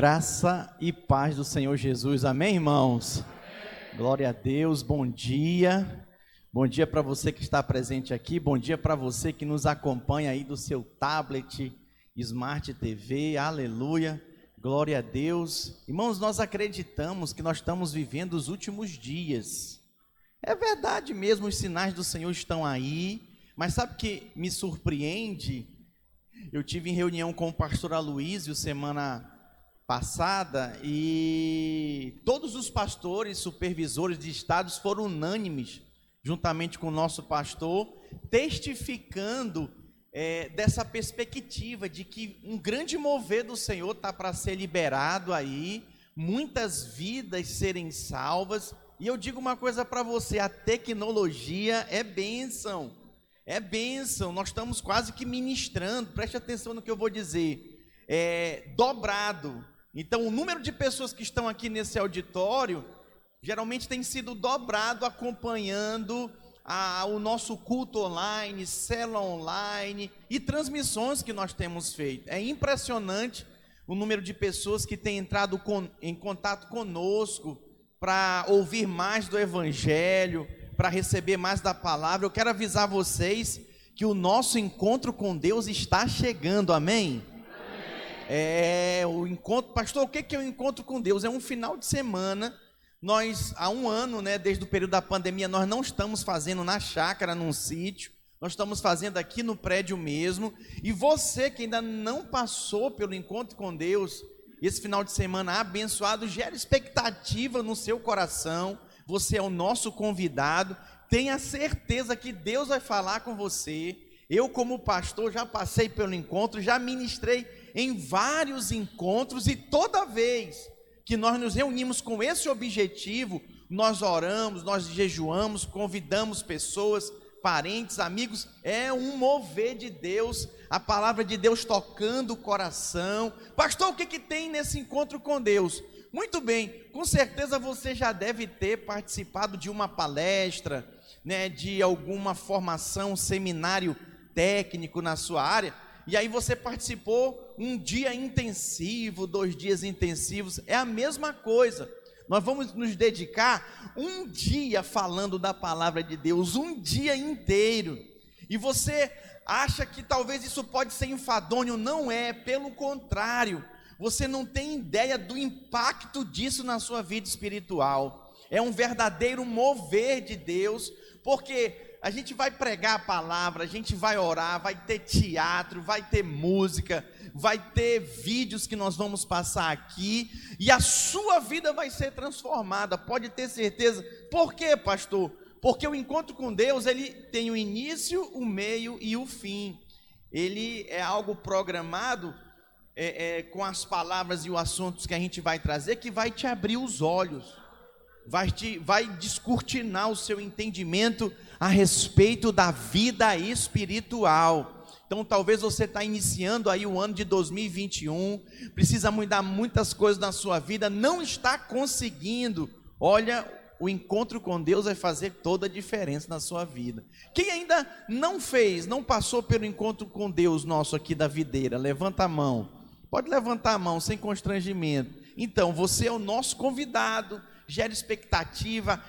Graça e paz do Senhor Jesus. Amém, irmãos? Amém. Glória a Deus. Bom dia. Bom dia para você que está presente aqui. Bom dia para você que nos acompanha aí do seu tablet, Smart TV. Aleluia. Glória a Deus. Irmãos, nós acreditamos que nós estamos vivendo os últimos dias. É verdade mesmo, os sinais do Senhor estão aí. Mas sabe que me surpreende? Eu tive em reunião com o pastor Aloysio semana passada e todos os pastores, supervisores de estados foram unânimes, juntamente com o nosso pastor, testificando é, dessa perspectiva de que um grande mover do Senhor está para ser liberado aí, muitas vidas serem salvas. E eu digo uma coisa para você: a tecnologia é bênção, é bênção. Nós estamos quase que ministrando, preste atenção no que eu vou dizer. É, dobrado então, o número de pessoas que estão aqui nesse auditório geralmente tem sido dobrado acompanhando a, o nosso culto online, célula online e transmissões que nós temos feito. É impressionante o número de pessoas que têm entrado com, em contato conosco para ouvir mais do Evangelho, para receber mais da palavra. Eu quero avisar vocês que o nosso encontro com Deus está chegando, amém? É o encontro, pastor, o que é o encontro com Deus? É um final de semana. Nós, há um ano, né, desde o período da pandemia, nós não estamos fazendo na chácara, num sítio, nós estamos fazendo aqui no prédio mesmo. E você que ainda não passou pelo encontro com Deus, esse final de semana abençoado, gera expectativa no seu coração. Você é o nosso convidado. Tenha certeza que Deus vai falar com você. Eu, como pastor, já passei pelo encontro, já ministrei em vários encontros e toda vez que nós nos reunimos com esse objetivo, nós oramos, nós jejuamos, convidamos pessoas, parentes, amigos, é um mover de Deus, a palavra de Deus tocando o coração. Pastor, o que, que tem nesse encontro com Deus? Muito bem, com certeza você já deve ter participado de uma palestra, né, de alguma formação, seminário técnico na sua área, e aí você participou um dia intensivo, dois dias intensivos, é a mesma coisa. Nós vamos nos dedicar um dia falando da palavra de Deus, um dia inteiro. E você acha que talvez isso pode ser enfadonho, não é, pelo contrário. Você não tem ideia do impacto disso na sua vida espiritual. É um verdadeiro mover de Deus, porque a gente vai pregar a palavra, a gente vai orar, vai ter teatro, vai ter música, vai ter vídeos que nós vamos passar aqui, e a sua vida vai ser transformada, pode ter certeza. Por quê, pastor? Porque o encontro com Deus, ele tem o início, o meio e o fim. Ele é algo programado é, é, com as palavras e os assuntos que a gente vai trazer, que vai te abrir os olhos, vai, te, vai descortinar o seu entendimento a respeito da vida espiritual. Então, talvez você está iniciando aí o ano de 2021, precisa mudar muitas coisas na sua vida, não está conseguindo. Olha, o encontro com Deus vai fazer toda a diferença na sua vida. Quem ainda não fez, não passou pelo encontro com Deus nosso aqui da videira, levanta a mão. Pode levantar a mão sem constrangimento. Então, você é o nosso convidado, gera expectativa,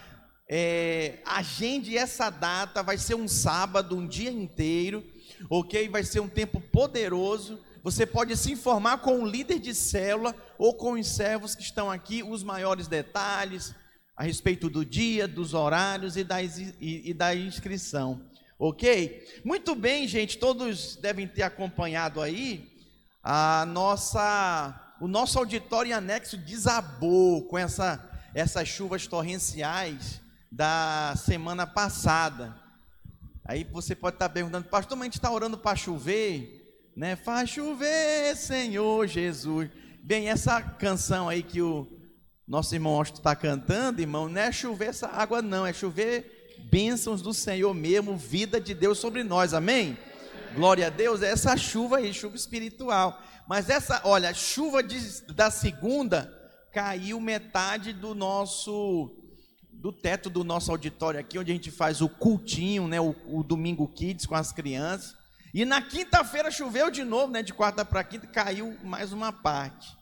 é, agende essa data, vai ser um sábado, um dia inteiro, ok? Vai ser um tempo poderoso. Você pode se informar com o líder de célula ou com os servos que estão aqui, os maiores detalhes a respeito do dia, dos horários e da, e, e da inscrição, ok? Muito bem, gente, todos devem ter acompanhado aí a nossa, o nosso auditório anexo desabou com essa, essas chuvas torrenciais da semana passada. Aí você pode estar perguntando, pastor, mas a gente está orando para chover, né? Faz chover, Senhor Jesus. Bem, essa canção aí que o nosso irmão Austin está cantando, irmão, não é chover essa água, não, é chover bênçãos do Senhor mesmo, vida de Deus sobre nós, amém? Glória a Deus, é essa chuva aí, chuva espiritual. Mas essa, olha, chuva de, da segunda caiu metade do nosso do teto do nosso auditório aqui, onde a gente faz o cultinho, né, o, o Domingo Kids com as crianças. E na quinta-feira choveu de novo, né, de quarta para quinta, caiu mais uma parte.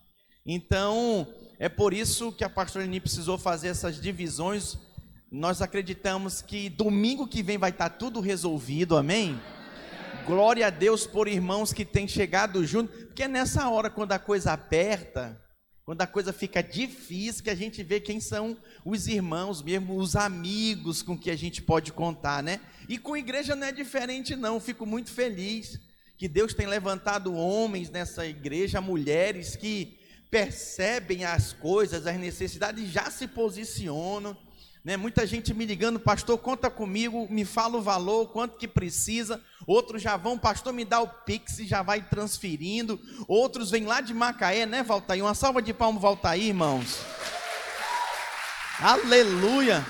Então, é por isso que a pastora Eni precisou fazer essas divisões. Nós acreditamos que domingo que vem vai estar tudo resolvido, amém? Glória a Deus por irmãos que têm chegado junto, porque é nessa hora, quando a coisa aperta, quando a coisa fica difícil, que a gente vê quem são os irmãos, mesmo os amigos com que a gente pode contar, né? E com igreja não é diferente, não. Fico muito feliz que Deus tem levantado homens nessa igreja, mulheres que percebem as coisas, as necessidades, já se posicionam. Né? Muita gente me ligando, pastor, conta comigo, me fala o valor, quanto que precisa. Outros já vão, pastor, me dá o Pix e já vai transferindo. Outros vêm lá de Macaé, né, Valtair? Uma salva de palmas, Valtair, irmãos. Aleluia!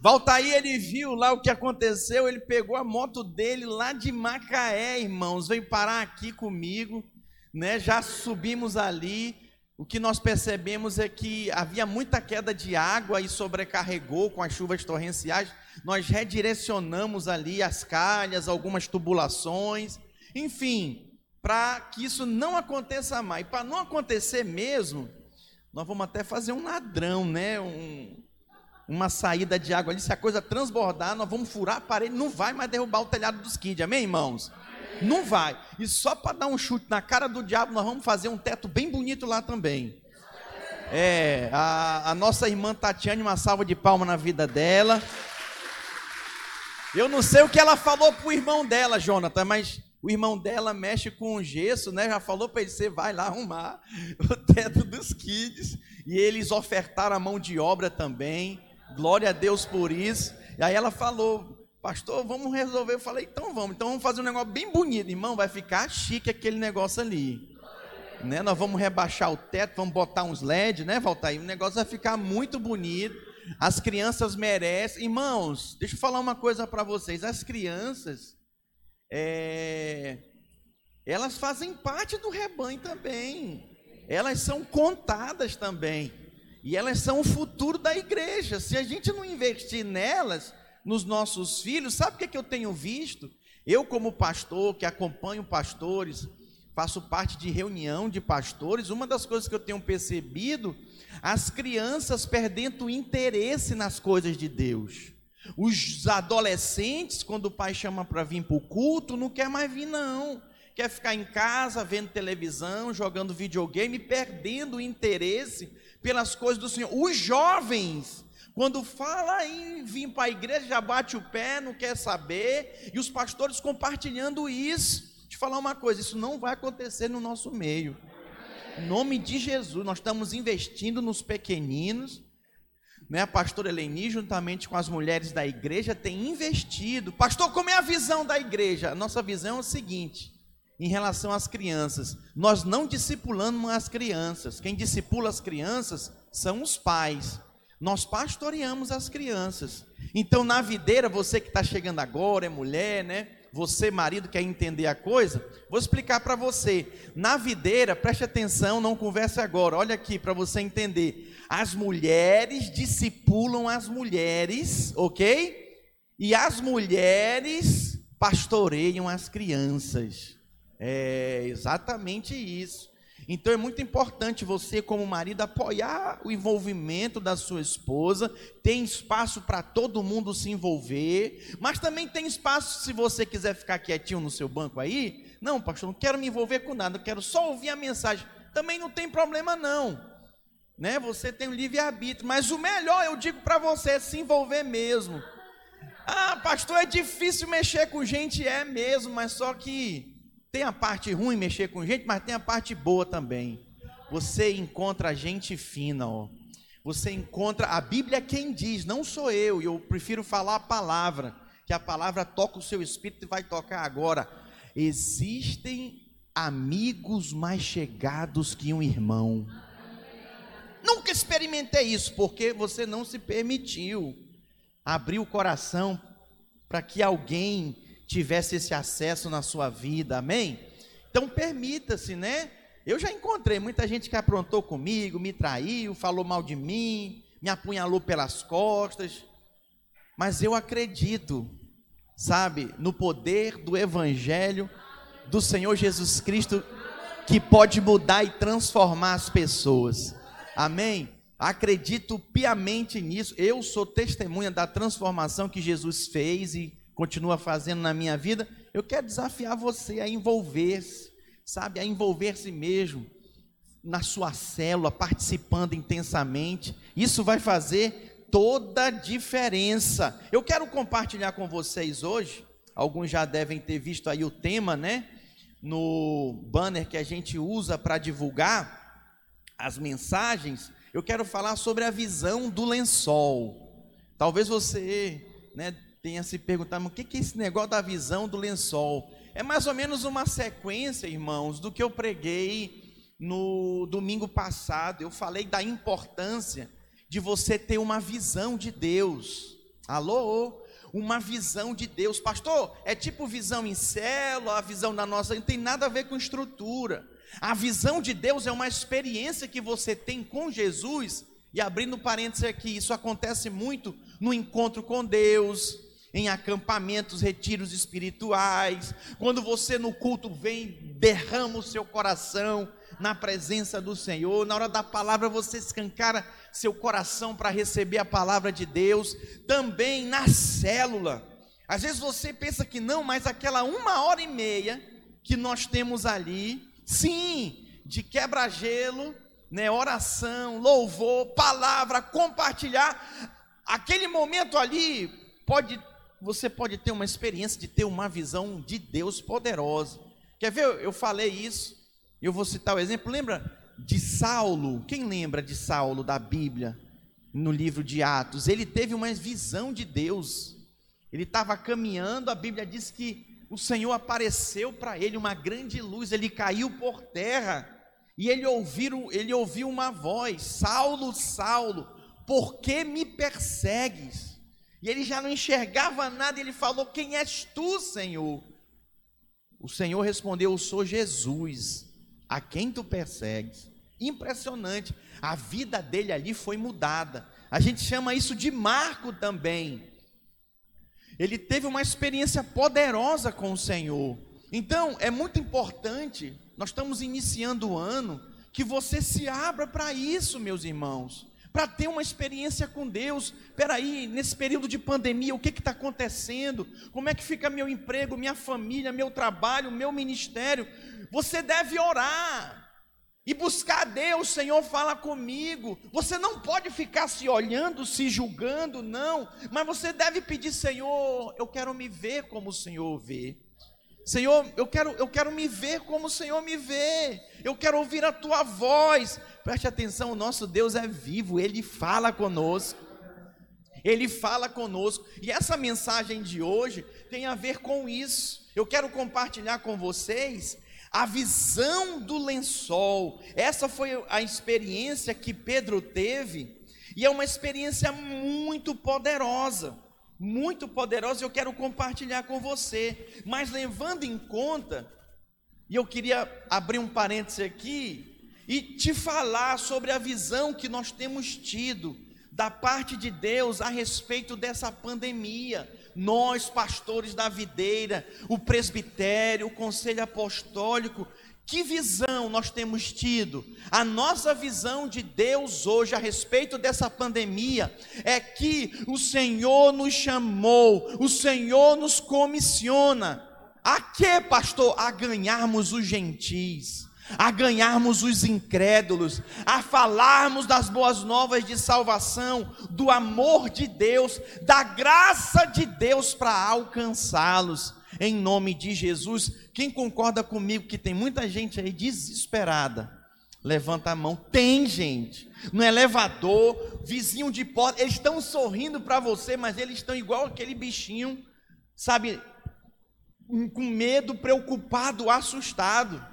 Valtair, ele viu lá o que aconteceu, ele pegou a moto dele lá de Macaé, irmãos, veio parar aqui comigo né? Já subimos ali. O que nós percebemos é que havia muita queda de água e sobrecarregou com as chuvas torrenciais. Nós redirecionamos ali as calhas, algumas tubulações, enfim, para que isso não aconteça mais. Para não acontecer mesmo, nós vamos até fazer um ladrão, né? Um, uma saída de água ali. Se a coisa transbordar, nós vamos furar a parede, não vai mais derrubar o telhado dos kids, amém, irmãos? Não vai. E só para dar um chute na cara do diabo, nós vamos fazer um teto bem bonito lá também. É, a, a nossa irmã Tatiane, uma salva de palma na vida dela. Eu não sei o que ela falou pro irmão dela, Jonathan, mas o irmão dela mexe com gesso, né? Já falou para ele: você vai lá arrumar o teto dos kids. E eles ofertaram a mão de obra também. Glória a Deus por isso. E aí ela falou: pastor, vamos resolver. Eu falei, então vamos, então vamos fazer um negócio bem bonito, irmão, vai ficar chique aquele negócio ali. Né? Nós vamos rebaixar o teto, vamos botar uns LED, né, Valtair? O negócio vai ficar muito bonito. As crianças merecem. Irmãos, deixa eu falar uma coisa para vocês. As crianças, é... elas fazem parte do rebanho também. Elas são contadas também. E elas são o futuro da igreja. Se a gente não investir nelas, nos nossos filhos, sabe o que, é que eu tenho visto? Eu, como pastor, que acompanho pastores, faço parte de reunião de pastores, uma das coisas que eu tenho percebido, as crianças perdendo o interesse nas coisas de Deus. Os adolescentes, quando o pai chama para vir para o culto, não quer mais vir, não. Quer ficar em casa, vendo televisão, jogando videogame, perdendo o interesse pelas coisas do Senhor. Os jovens quando fala em vir para a igreja, já bate o pé, não quer saber, e os pastores compartilhando isso. Te falar uma coisa, isso não vai acontecer no nosso meio. Em nome de Jesus, nós estamos investindo nos pequeninos. Né? A pastora Eleni, juntamente com as mulheres da igreja, tem investido. Pastor, como é a visão da igreja? A nossa visão é o seguinte: em relação às crianças, nós não discipulamos as crianças. Quem discipula as crianças são os pais nós pastoreamos as crianças. Então, na videira, você que está chegando agora, é mulher, né? Você, marido, quer entender a coisa? Vou explicar para você. Na videira, preste atenção, não converse agora. Olha aqui para você entender. As mulheres discipulam as mulheres, ok? E as mulheres pastoreiam as crianças. É exatamente isso. Então é muito importante você, como marido, apoiar o envolvimento da sua esposa. Tem espaço para todo mundo se envolver, mas também tem espaço se você quiser ficar quietinho no seu banco aí. Não, pastor, não quero me envolver com nada, quero só ouvir a mensagem. Também não tem problema não. Né? Você tem o um livre arbítrio, mas o melhor eu digo para você é se envolver mesmo. Ah, pastor, é difícil mexer com gente, é mesmo, mas só que tem a parte ruim mexer com gente, mas tem a parte boa também. Você encontra gente fina, ó. Você encontra, a Bíblia é quem diz, não sou eu, e eu prefiro falar a palavra, que a palavra toca o seu espírito e vai tocar agora. Existem amigos mais chegados que um irmão. Nunca experimentei isso, porque você não se permitiu abrir o coração para que alguém tivesse esse acesso na sua vida, amém? Então permita-se, né? Eu já encontrei muita gente que aprontou comigo, me traiu, falou mal de mim, me apunhalou pelas costas, mas eu acredito, sabe, no poder do Evangelho do Senhor Jesus Cristo que pode mudar e transformar as pessoas. Amém? Acredito piamente nisso. Eu sou testemunha da transformação que Jesus fez e continua fazendo na minha vida. Eu quero desafiar você a envolver-se, sabe, a envolver-se mesmo na sua célula, participando intensamente. Isso vai fazer toda a diferença. Eu quero compartilhar com vocês hoje, alguns já devem ter visto aí o tema, né? No banner que a gente usa para divulgar as mensagens, eu quero falar sobre a visão do lençol. Talvez você né, tenha se perguntado, o que é esse negócio da visão do lençol? É mais ou menos uma sequência, irmãos, do que eu preguei no domingo passado, eu falei da importância de você ter uma visão de Deus. Alô? Uma visão de Deus. Pastor, é tipo visão em célula, a visão da nossa, não tem nada a ver com estrutura. A visão de Deus é uma experiência que você tem com Jesus. E abrindo parênteses aqui, isso acontece muito no encontro com Deus, em acampamentos, retiros espirituais. Quando você no culto vem, derrama o seu coração na presença do Senhor. Na hora da palavra você escancara seu coração para receber a palavra de Deus. Também na célula. Às vezes você pensa que não, mas aquela uma hora e meia que nós temos ali, sim, de quebra-gelo, né, oração, louvor, palavra, compartilhar. Aquele momento ali pode você pode ter uma experiência de ter uma visão de Deus poderosa. Quer ver? Eu falei isso eu vou citar o exemplo, lembra de Saulo? Quem lembra de Saulo da Bíblia, no livro de Atos? Ele teve uma visão de Deus. Ele estava caminhando, a Bíblia diz que o Senhor apareceu para ele uma grande luz, ele caiu por terra e ele ouviu, ele ouviu uma voz: Saulo, Saulo, por que me persegues? E ele já não enxergava nada, ele falou: Quem és tu, Senhor? O Senhor respondeu: Eu sou Jesus a quem tu persegues. Impressionante, a vida dele ali foi mudada. A gente chama isso de marco também. Ele teve uma experiência poderosa com o Senhor. Então, é muito importante, nós estamos iniciando o ano, que você se abra para isso, meus irmãos para ter uma experiência com Deus. Espera aí, nesse período de pandemia, o que está acontecendo? Como é que fica meu emprego, minha família, meu trabalho, meu ministério? Você deve orar e buscar a Deus, Senhor, fala comigo. Você não pode ficar se olhando, se julgando, não, mas você deve pedir, Senhor, eu quero me ver como o Senhor vê. Senhor, eu quero, eu quero me ver como o Senhor me vê. Eu quero ouvir a tua voz. Preste atenção, o nosso Deus é vivo, ele fala conosco. Ele fala conosco. E essa mensagem de hoje tem a ver com isso. Eu quero compartilhar com vocês a visão do lençol. Essa foi a experiência que Pedro teve, e é uma experiência muito poderosa muito poderosa, eu quero compartilhar com você. Mas levando em conta, e eu queria abrir um parêntese aqui e te falar sobre a visão que nós temos tido da parte de Deus a respeito dessa pandemia. Nós, pastores da videira, o presbitério, o conselho apostólico, que visão nós temos tido? A nossa visão de Deus hoje a respeito dessa pandemia é que o Senhor nos chamou, o Senhor nos comissiona. A que, pastor? A ganharmos os gentis, a ganharmos os incrédulos, a falarmos das boas novas de salvação, do amor de Deus, da graça de Deus para alcançá-los em nome de Jesus. Quem concorda comigo que tem muita gente aí desesperada? Levanta a mão. Tem gente. No elevador, vizinho de porta, eles estão sorrindo para você, mas eles estão igual aquele bichinho, sabe, com medo, preocupado, assustado.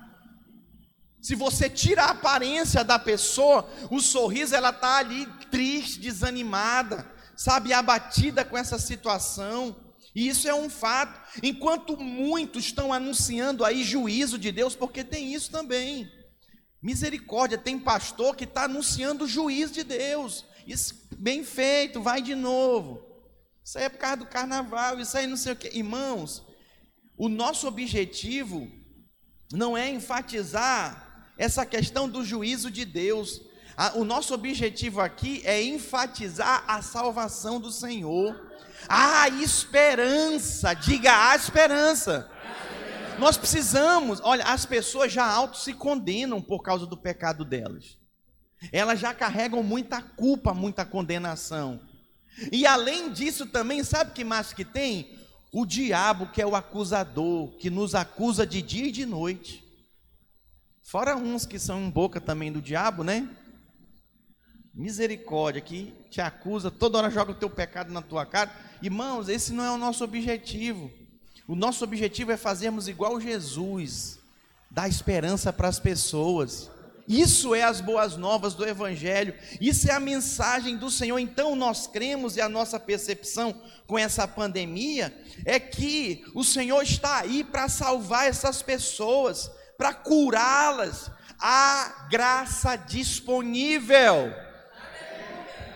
Se você tira a aparência da pessoa, o sorriso ela tá ali triste, desanimada, sabe, abatida com essa situação. E isso é um fato. Enquanto muitos estão anunciando aí juízo de Deus, porque tem isso também. Misericórdia, tem pastor que está anunciando o juízo de Deus. Isso bem feito, vai de novo. Isso aí é por causa do carnaval, isso aí não sei o que. Irmãos, o nosso objetivo não é enfatizar essa questão do juízo de Deus. O nosso objetivo aqui é enfatizar a salvação do Senhor. A esperança, diga a esperança. Nós precisamos, olha, as pessoas já auto se condenam por causa do pecado delas. Elas já carregam muita culpa, muita condenação. E além disso também, sabe que mais que tem? O diabo, que é o acusador, que nos acusa de dia e de noite. Fora uns que são em boca também do diabo, né? Misericórdia, que te acusa, toda hora joga o teu pecado na tua cara. Irmãos, esse não é o nosso objetivo. O nosso objetivo é fazermos igual Jesus, dar esperança para as pessoas. Isso é as boas novas do Evangelho, isso é a mensagem do Senhor. Então, nós cremos e a nossa percepção com essa pandemia é que o Senhor está aí para salvar essas pessoas, para curá-las. A graça disponível.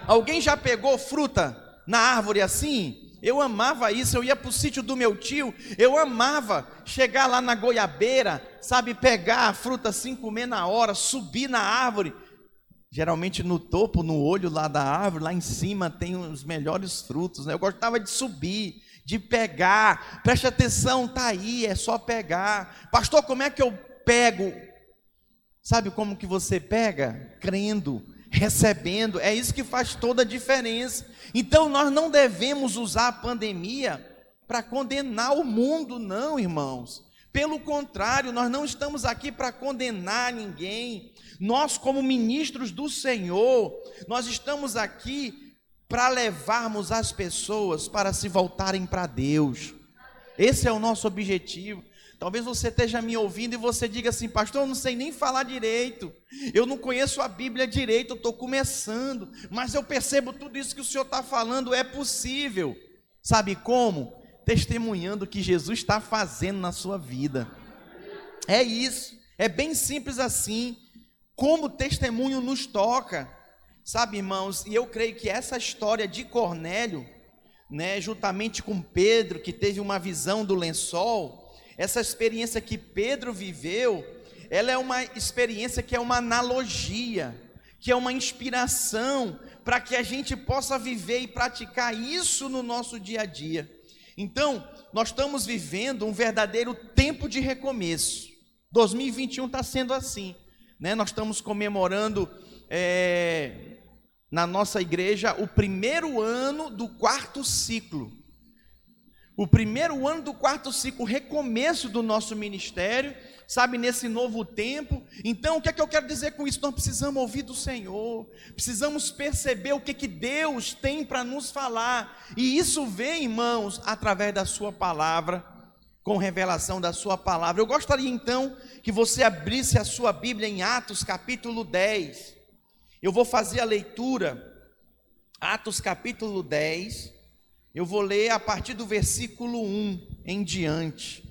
Alguém já pegou fruta na árvore assim? Eu amava isso, eu ia para o sítio do meu tio, eu amava chegar lá na goiabeira, sabe, pegar a fruta assim, comer na hora, subir na árvore. Geralmente no topo, no olho lá da árvore, lá em cima tem os melhores frutos. Né? Eu gostava de subir, de pegar. Preste atenção, tá aí, é só pegar. Pastor, como é que eu pego? Sabe como que você pega? Crendo, recebendo. É isso que faz toda a diferença. Então nós não devemos usar a pandemia para condenar o mundo, não, irmãos. Pelo contrário, nós não estamos aqui para condenar ninguém. Nós, como ministros do Senhor, nós estamos aqui para levarmos as pessoas para se voltarem para Deus. Esse é o nosso objetivo. Talvez você esteja me ouvindo e você diga assim, pastor, eu não sei nem falar direito, eu não conheço a Bíblia direito, eu estou começando, mas eu percebo tudo isso que o Senhor está falando é possível. Sabe como? Testemunhando o que Jesus está fazendo na sua vida. É isso, é bem simples assim. Como testemunho nos toca, sabe, irmãos? E eu creio que essa história de Cornélio, né, juntamente com Pedro, que teve uma visão do lençol, essa experiência que Pedro viveu, ela é uma experiência que é uma analogia, que é uma inspiração para que a gente possa viver e praticar isso no nosso dia a dia. Então, nós estamos vivendo um verdadeiro tempo de recomeço. 2021 está sendo assim, né? Nós estamos comemorando é, na nossa igreja o primeiro ano do quarto ciclo o primeiro ano do quarto ciclo, recomeço do nosso ministério, sabe, nesse novo tempo. Então, o que é que eu quero dizer com isso? Nós precisamos ouvir do Senhor, precisamos perceber o que, que Deus tem para nos falar, e isso vem, irmãos, através da Sua palavra, com revelação da Sua palavra. Eu gostaria então que você abrisse a sua Bíblia em Atos capítulo 10. Eu vou fazer a leitura, Atos capítulo 10. Eu vou ler a partir do versículo 1 em diante.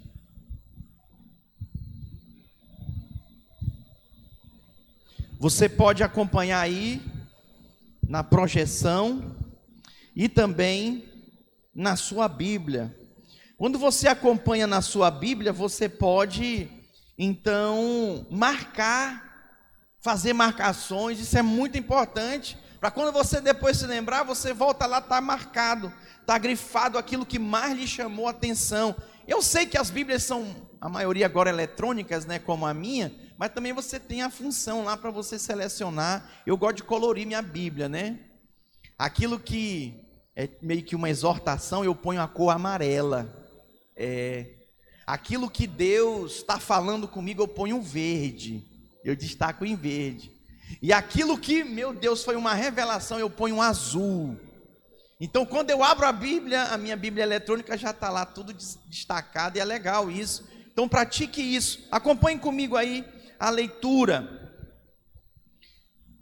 Você pode acompanhar aí na projeção e também na sua Bíblia. Quando você acompanha na sua Bíblia, você pode então marcar, fazer marcações, isso é muito importante, para quando você depois se lembrar, você volta lá, está marcado está grifado aquilo que mais lhe chamou a atenção. Eu sei que as Bíblias são, a maioria agora eletrônicas, né, como a minha, mas também você tem a função lá para você selecionar. Eu gosto de colorir minha Bíblia, né? Aquilo que é meio que uma exortação, eu ponho a cor amarela. É, aquilo que Deus está falando comigo, eu ponho verde. Eu destaco em verde. E aquilo que, meu Deus, foi uma revelação, eu ponho um azul. Então, quando eu abro a Bíblia, a minha Bíblia eletrônica já está lá tudo destacado e é legal isso. Então, pratique isso. Acompanhe comigo aí a leitura.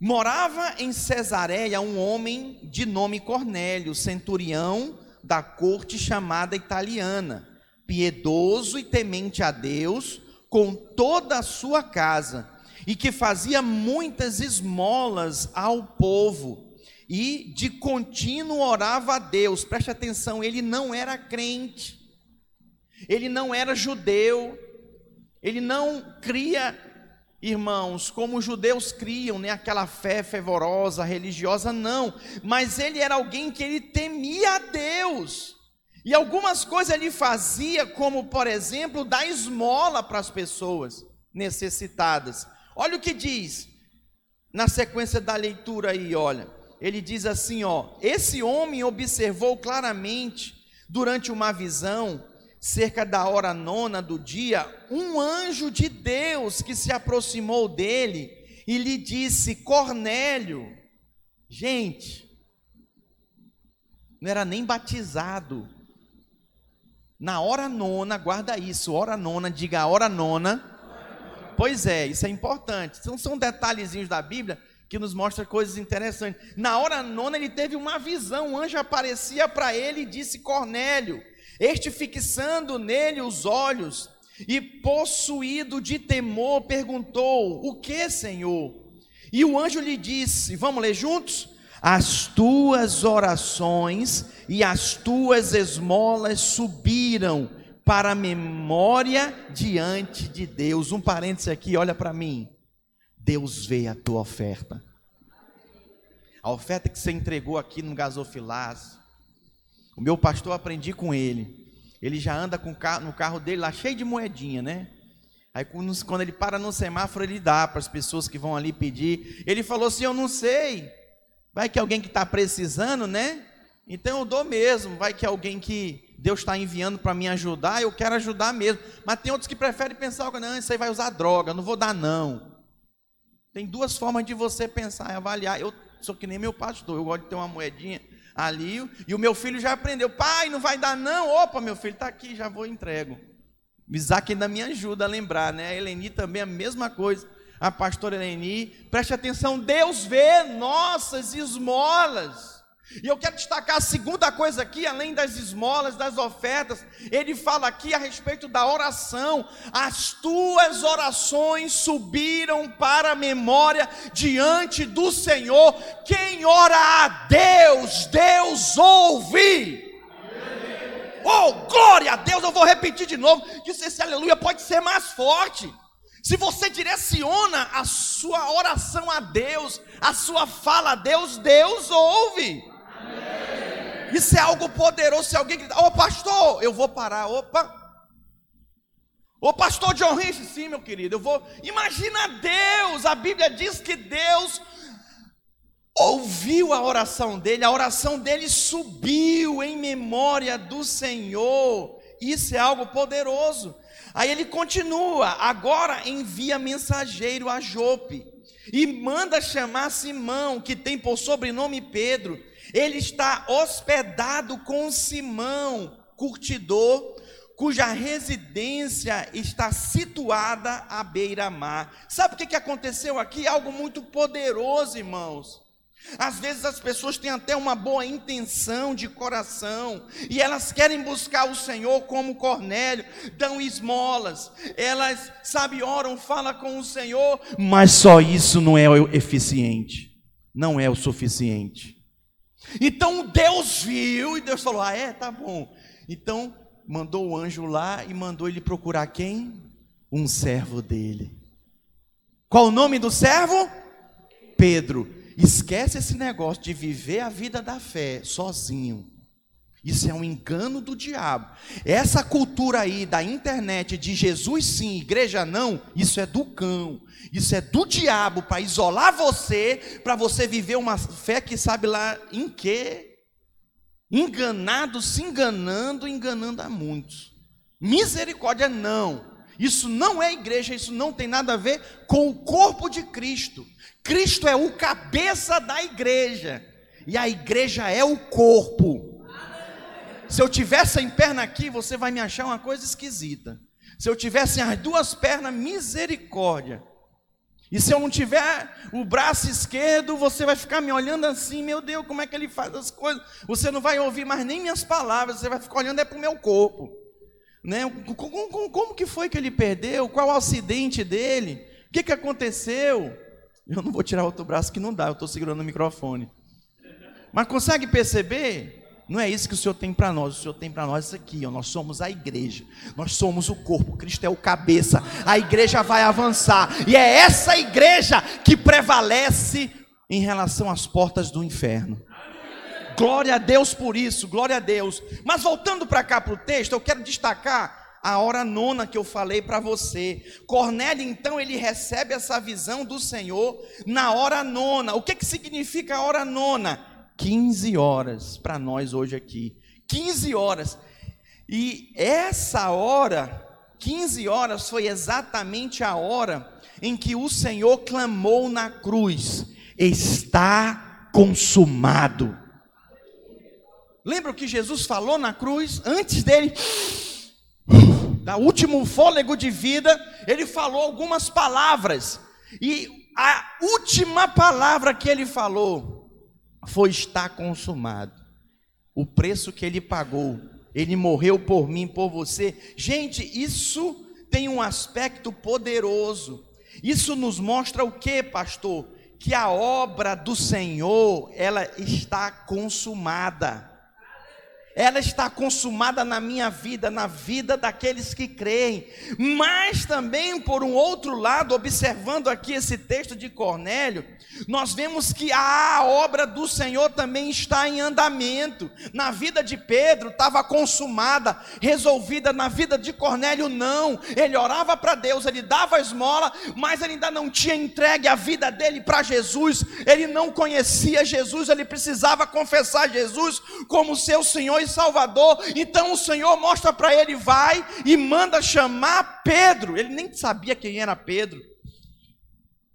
Morava em Cesareia um homem de nome Cornélio, centurião da corte chamada italiana, piedoso e temente a Deus, com toda a sua casa, e que fazia muitas esmolas ao povo e de contínuo orava a Deus. Preste atenção, ele não era crente, ele não era judeu, Ele não cria, irmãos, como os judeus criam, né, aquela fé fervorosa, religiosa, não. Mas ele era alguém que ele temia a Deus. E algumas coisas ele fazia, como por exemplo, dar esmola para as pessoas necessitadas. Olha o que diz na sequência da leitura aí, olha. Ele diz assim, ó: Esse homem observou claramente durante uma visão, cerca da hora nona do dia, um anjo de Deus que se aproximou dele e lhe disse: Cornélio. Gente, não era nem batizado. Na hora nona, guarda isso, hora nona, diga hora nona. Pois é, isso é importante. São, são detalhezinhos da Bíblia que nos mostra coisas interessantes. Na hora nona, ele teve uma visão. Um anjo aparecia para ele e disse: Cornélio. Este fixando nele os olhos e possuído de temor, perguntou: O que, Senhor? E o anjo lhe disse: Vamos ler juntos? As tuas orações e as tuas esmolas subiram para a memória diante de Deus. Um parêntese aqui, olha para mim. Deus vê a tua oferta. A oferta que você entregou aqui no gasofilás. O meu pastor aprendi com ele. Ele já anda com no carro dele lá cheio de moedinha, né? Aí quando ele para no semáforo, ele dá para as pessoas que vão ali pedir. Ele falou assim: Eu não sei. Vai que alguém que está precisando, né? Então eu dou mesmo. Vai que alguém que Deus está enviando para me ajudar, eu quero ajudar mesmo. Mas tem outros que preferem pensar: Não, isso aí vai usar droga, não vou dar não. Tem duas formas de você pensar e avaliar. Eu sou que nem meu pastor, eu gosto de ter uma moedinha ali, e o meu filho já aprendeu, pai, não vai dar não, opa, meu filho está aqui, já vou entrego. Isaac ainda me ajuda a lembrar, né? A Eleni também é a mesma coisa. A pastora Eleni, preste atenção, Deus vê nossas esmolas. E eu quero destacar a segunda coisa aqui, além das esmolas, das ofertas, ele fala aqui a respeito da oração. As tuas orações subiram para a memória diante do Senhor. Quem ora a Deus, Deus ouve. Oh, glória a Deus! Eu vou repetir de novo, que esse aleluia pode ser mais forte. Se você direciona a sua oração a Deus, a sua fala a Deus, Deus ouve. Isso é algo poderoso. Se alguém gritar, ô oh, pastor, eu vou parar. Opa. Ô pastor John Rich, sim, meu querido, eu vou. Imagina Deus, a Bíblia diz que Deus ouviu a oração dele, a oração dele subiu em memória do Senhor. Isso é algo poderoso. Aí ele continua, agora envia mensageiro a Jope e manda chamar Simão, que tem por sobrenome Pedro ele está hospedado com Simão, curtidor, cuja residência está situada à beira-mar. Sabe o que aconteceu aqui? Algo muito poderoso, irmãos. Às vezes as pessoas têm até uma boa intenção de coração e elas querem buscar o Senhor como Cornélio, dão esmolas, elas, sabe, oram, falam com o Senhor, mas só isso não é eficiente, não é o suficiente. Então Deus viu e Deus falou: Ah, é? Tá bom. Então mandou o anjo lá e mandou ele procurar quem? Um servo dele. Qual o nome do servo? Pedro. Esquece esse negócio de viver a vida da fé sozinho. Isso é um engano do diabo. Essa cultura aí da internet de Jesus sim, igreja não, isso é do cão. Isso é do diabo para isolar você, para você viver uma fé que sabe lá em quê? Enganado, se enganando, enganando a muitos. Misericórdia não. Isso não é igreja, isso não tem nada a ver com o corpo de Cristo. Cristo é o cabeça da igreja. E a igreja é o corpo. Se eu tivesse sem perna aqui, você vai me achar uma coisa esquisita. Se eu tivesse as duas pernas, misericórdia. E se eu não tiver o braço esquerdo, você vai ficar me olhando assim, meu Deus, como é que ele faz as coisas? Você não vai ouvir mais nem minhas palavras, você vai ficar olhando é para o meu corpo. Né? Como, como, como, que foi que ele perdeu? Qual o acidente dele? O que, que aconteceu? Eu não vou tirar outro braço que não dá, eu estou segurando o microfone. Mas consegue perceber? Não é isso que o Senhor tem para nós. O Senhor tem para nós isso aqui. Ó. Nós somos a igreja. Nós somos o corpo. Cristo é o cabeça. A igreja vai avançar. E é essa igreja que prevalece em relação às portas do inferno. Glória a Deus por isso. Glória a Deus. Mas voltando para cá para o texto, eu quero destacar a hora nona que eu falei para você. Cornélio, então, ele recebe essa visão do Senhor na hora nona. O que, que significa a hora nona? 15 horas para nós hoje aqui. 15 horas. E essa hora, 15 horas, foi exatamente a hora em que o Senhor clamou na cruz: Está consumado. Lembra o que Jesus falou na cruz? Antes dele, da último fôlego de vida, ele falou algumas palavras. E a última palavra que ele falou foi está consumado. O preço que ele pagou, ele morreu por mim, por você. Gente, isso tem um aspecto poderoso. Isso nos mostra o que, pastor? Que a obra do Senhor, ela está consumada ela está consumada na minha vida, na vida daqueles que creem. Mas também, por um outro lado, observando aqui esse texto de Cornélio, nós vemos que a obra do Senhor também está em andamento. Na vida de Pedro estava consumada, resolvida, na vida de Cornélio não. Ele orava para Deus, ele dava a esmola, mas ele ainda não tinha entregue a vida dele para Jesus. Ele não conhecia Jesus, ele precisava confessar Jesus como seu Senhor e Salvador. Então o Senhor mostra para ele, vai e manda chamar Pedro. Ele nem sabia quem era Pedro.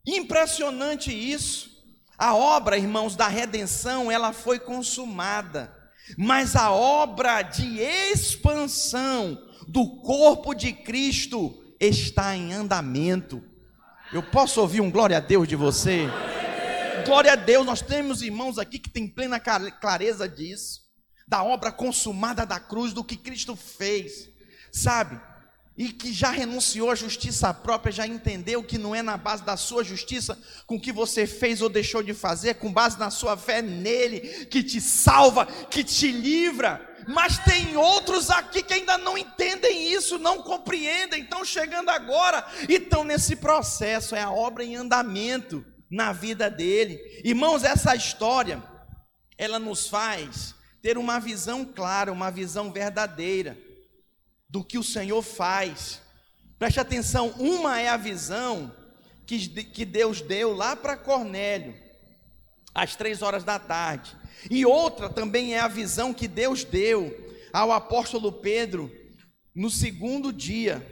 Impressionante isso. A obra, irmãos, da redenção, ela foi consumada. Mas a obra de expansão do corpo de Cristo está em andamento. Eu posso ouvir um glória a Deus de você? Glória a Deus, nós temos irmãos aqui que têm plena clareza disso da obra consumada da cruz, do que Cristo fez, sabe? E que já renunciou à justiça própria, já entendeu que não é na base da sua justiça, com o que você fez ou deixou de fazer, com base na sua fé nele, que te salva, que te livra. Mas tem outros aqui que ainda não entendem isso, não compreendem, estão chegando agora e estão nesse processo, é a obra em andamento na vida dele. Irmãos, essa história, ela nos faz ter uma visão clara, uma visão verdadeira do que o Senhor faz. Preste atenção, uma é a visão que, que Deus deu lá para Cornélio, às três horas da tarde. E outra também é a visão que Deus deu ao apóstolo Pedro no segundo dia.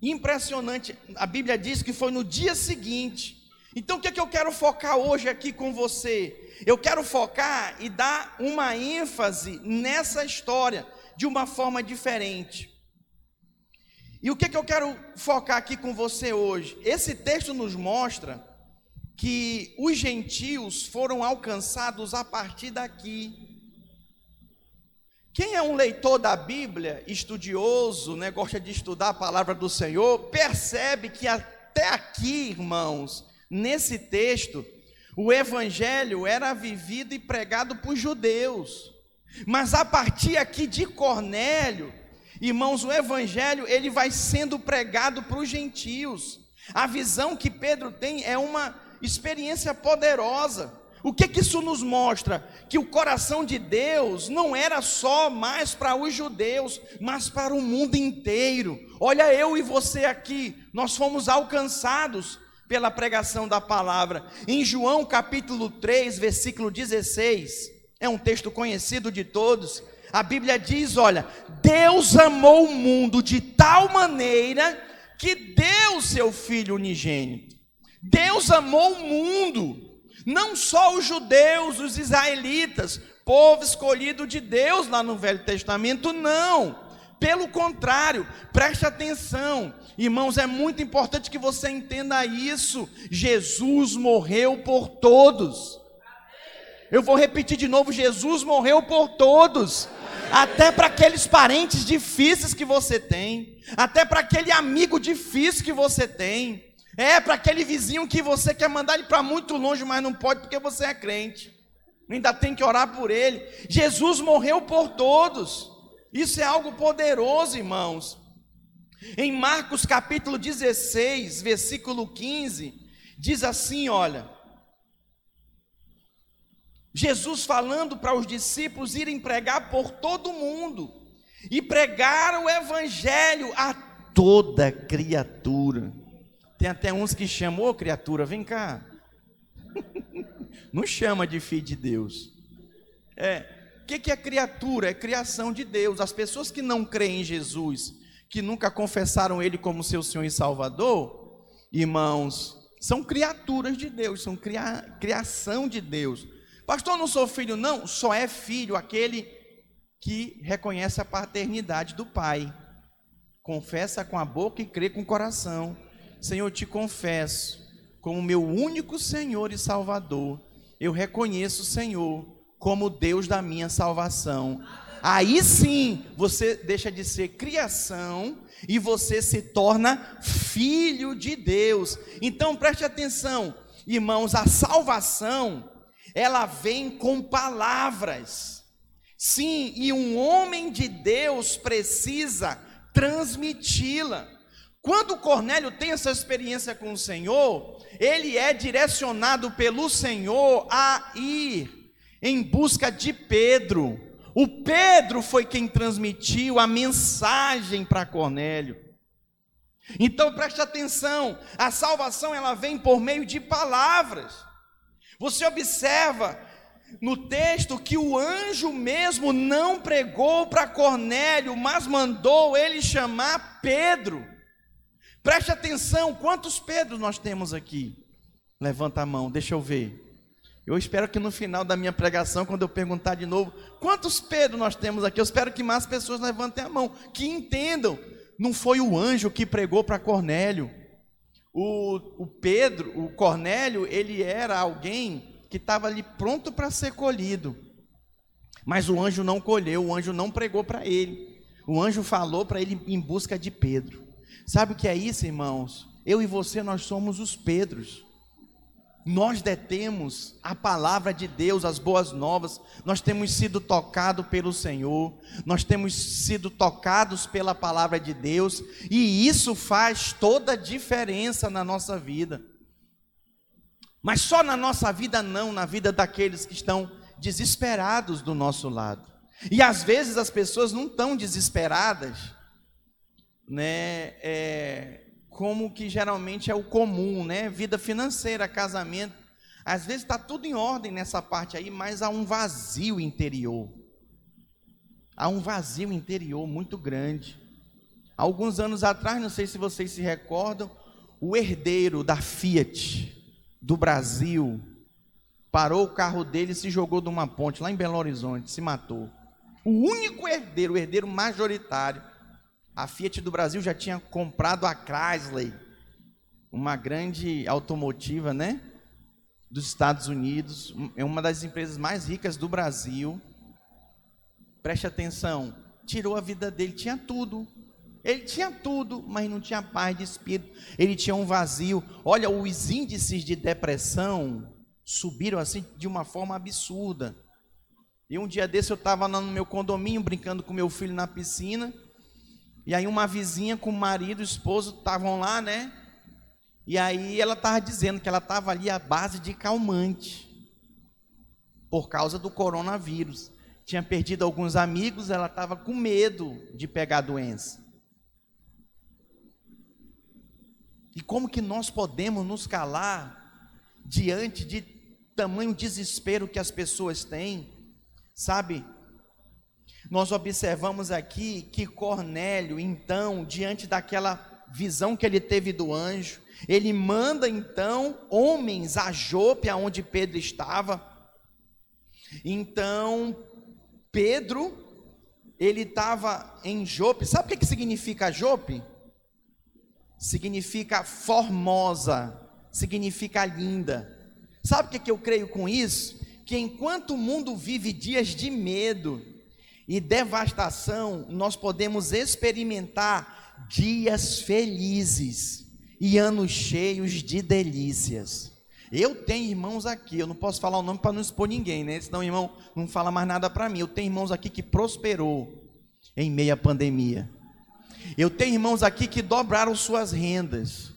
Impressionante, a Bíblia diz que foi no dia seguinte. Então o que é que eu quero focar hoje aqui com você? Eu quero focar e dar uma ênfase nessa história de uma forma diferente. E o que, que eu quero focar aqui com você hoje? Esse texto nos mostra que os gentios foram alcançados a partir daqui. Quem é um leitor da Bíblia, estudioso, né, gosta de estudar a palavra do Senhor, percebe que até aqui, irmãos, nesse texto, o evangelho era vivido e pregado por judeus. Mas a partir aqui de Cornélio, irmãos, o evangelho ele vai sendo pregado para os gentios. A visão que Pedro tem é uma experiência poderosa. O que, que isso nos mostra? Que o coração de Deus não era só mais para os judeus, mas para o mundo inteiro. Olha, eu e você aqui, nós fomos alcançados pela pregação da palavra. Em João capítulo 3, versículo 16, é um texto conhecido de todos. A Bíblia diz: olha, Deus amou o mundo de tal maneira que deu seu filho unigênito. Deus amou o mundo, não só os judeus, os israelitas, povo escolhido de Deus lá no Velho Testamento, não. Pelo contrário, preste atenção, irmãos, é muito importante que você entenda isso. Jesus morreu por todos. Eu vou repetir de novo: Jesus morreu por todos, até para aqueles parentes difíceis que você tem, até para aquele amigo difícil que você tem, é para aquele vizinho que você quer mandar ele para muito longe, mas não pode porque você é crente. ainda tem que orar por ele. Jesus morreu por todos. Isso é algo poderoso, irmãos. Em Marcos capítulo 16, versículo 15, diz assim: olha. Jesus falando para os discípulos irem pregar por todo mundo e pregar o evangelho a toda criatura. Tem até uns que chamam, ô criatura, vem cá. Não chama de filho de Deus. É, o que, que é criatura? É criação de Deus. As pessoas que não creem em Jesus, que nunca confessaram Ele como seu Senhor e Salvador, irmãos, são criaturas de Deus, são cria, criação de Deus. Pastor, não sou filho, não, só é filho aquele que reconhece a paternidade do Pai, confessa com a boca e crê com o coração. Senhor, te confesso como meu único Senhor e Salvador. Eu reconheço o Senhor como Deus da minha salvação. Aí sim você deixa de ser criação e você se torna filho de Deus. Então preste atenção, irmãos, a salvação ela vem com palavras. Sim, e um homem de Deus precisa transmiti-la. Quando Cornélio tem essa experiência com o Senhor, ele é direcionado pelo Senhor a ir em busca de Pedro. O Pedro foi quem transmitiu a mensagem para Cornélio. Então preste atenção, a salvação ela vem por meio de palavras. Você observa no texto que o anjo mesmo não pregou para Cornélio, mas mandou ele chamar Pedro. Preste atenção, quantos Pedros nós temos aqui? Levanta a mão, deixa eu ver. Eu espero que no final da minha pregação, quando eu perguntar de novo, quantos Pedro nós temos aqui? Eu espero que mais pessoas levantem a mão, que entendam. Não foi o anjo que pregou para Cornélio. O, o Pedro, o Cornélio, ele era alguém que estava ali pronto para ser colhido. Mas o anjo não colheu, o anjo não pregou para ele. O anjo falou para ele em busca de Pedro. Sabe o que é isso, irmãos? Eu e você, nós somos os Pedros nós detemos a palavra de Deus, as boas novas, nós temos sido tocados pelo Senhor, nós temos sido tocados pela palavra de Deus, e isso faz toda a diferença na nossa vida. Mas só na nossa vida, não, na vida daqueles que estão desesperados do nosso lado. E às vezes as pessoas não estão desesperadas, né? É, como que geralmente é o comum, né? Vida financeira, casamento. Às vezes está tudo em ordem nessa parte aí, mas há um vazio interior. Há um vazio interior muito grande. Alguns anos atrás, não sei se vocês se recordam, o herdeiro da Fiat do Brasil parou o carro dele e se jogou de uma ponte lá em Belo Horizonte, se matou. O único herdeiro, o herdeiro majoritário a Fiat do Brasil já tinha comprado a Chrysler, uma grande automotiva, né? Dos Estados Unidos, é uma das empresas mais ricas do Brasil. Preste atenção, tirou a vida dele, tinha tudo. Ele tinha tudo, mas não tinha paz de espírito. Ele tinha um vazio. Olha, os índices de depressão subiram assim de uma forma absurda. E um dia desse eu estava no meu condomínio brincando com meu filho na piscina. E aí uma vizinha com o marido, o esposo estavam lá, né? E aí ela estava dizendo que ela estava ali à base de calmante por causa do coronavírus. Tinha perdido alguns amigos, ela estava com medo de pegar a doença. E como que nós podemos nos calar diante de tamanho desespero que as pessoas têm? Sabe? Nós observamos aqui que Cornélio, então, diante daquela visão que ele teve do anjo, ele manda então homens a Jope, aonde Pedro estava. Então, Pedro, ele estava em Jope. Sabe o que significa Jope? Significa formosa, significa linda. Sabe o que eu creio com isso? Que enquanto o mundo vive dias de medo, e devastação, nós podemos experimentar dias felizes e anos cheios de delícias. Eu tenho irmãos aqui, eu não posso falar o nome para não expor ninguém, né? Senão irmão não fala mais nada para mim. Eu tenho irmãos aqui que prosperou em meio à pandemia. Eu tenho irmãos aqui que dobraram suas rendas.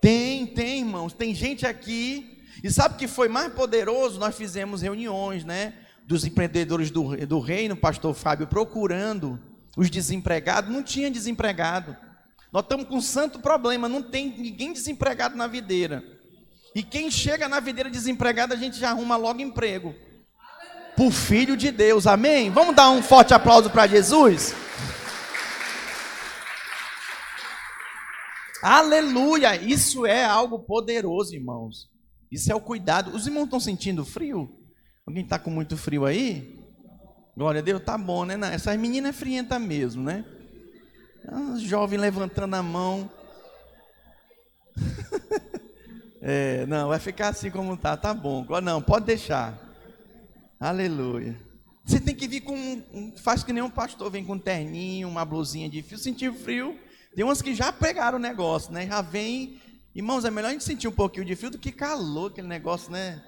Tem, tem, irmãos. Tem gente aqui. E sabe o que foi mais poderoso? Nós fizemos reuniões, né? Dos empreendedores do, do reino, pastor Fábio, procurando os desempregados. Não tinha desempregado. Nós estamos com um santo problema, não tem ninguém desempregado na videira. E quem chega na videira desempregado, a gente já arruma logo emprego. Por filho de Deus, amém? Vamos dar um forte aplauso para Jesus? Aleluia! Isso é algo poderoso, irmãos. Isso é o cuidado. Os irmãos estão sentindo frio? Alguém está com muito frio aí? Glória a Deus, tá bom, né? Essas meninas é frienta mesmo, né? Um jovem levantando a mão. é, não, vai ficar assim como tá, tá bom. Não, pode deixar. Aleluia. Você tem que vir com. Faz que nem um pastor, vem com um terninho, uma blusinha de fio. Sentir frio. Tem umas que já pegaram o negócio, né? Já vem. Irmãos, é melhor a gente sentir um pouquinho de frio do que calor, aquele negócio, né?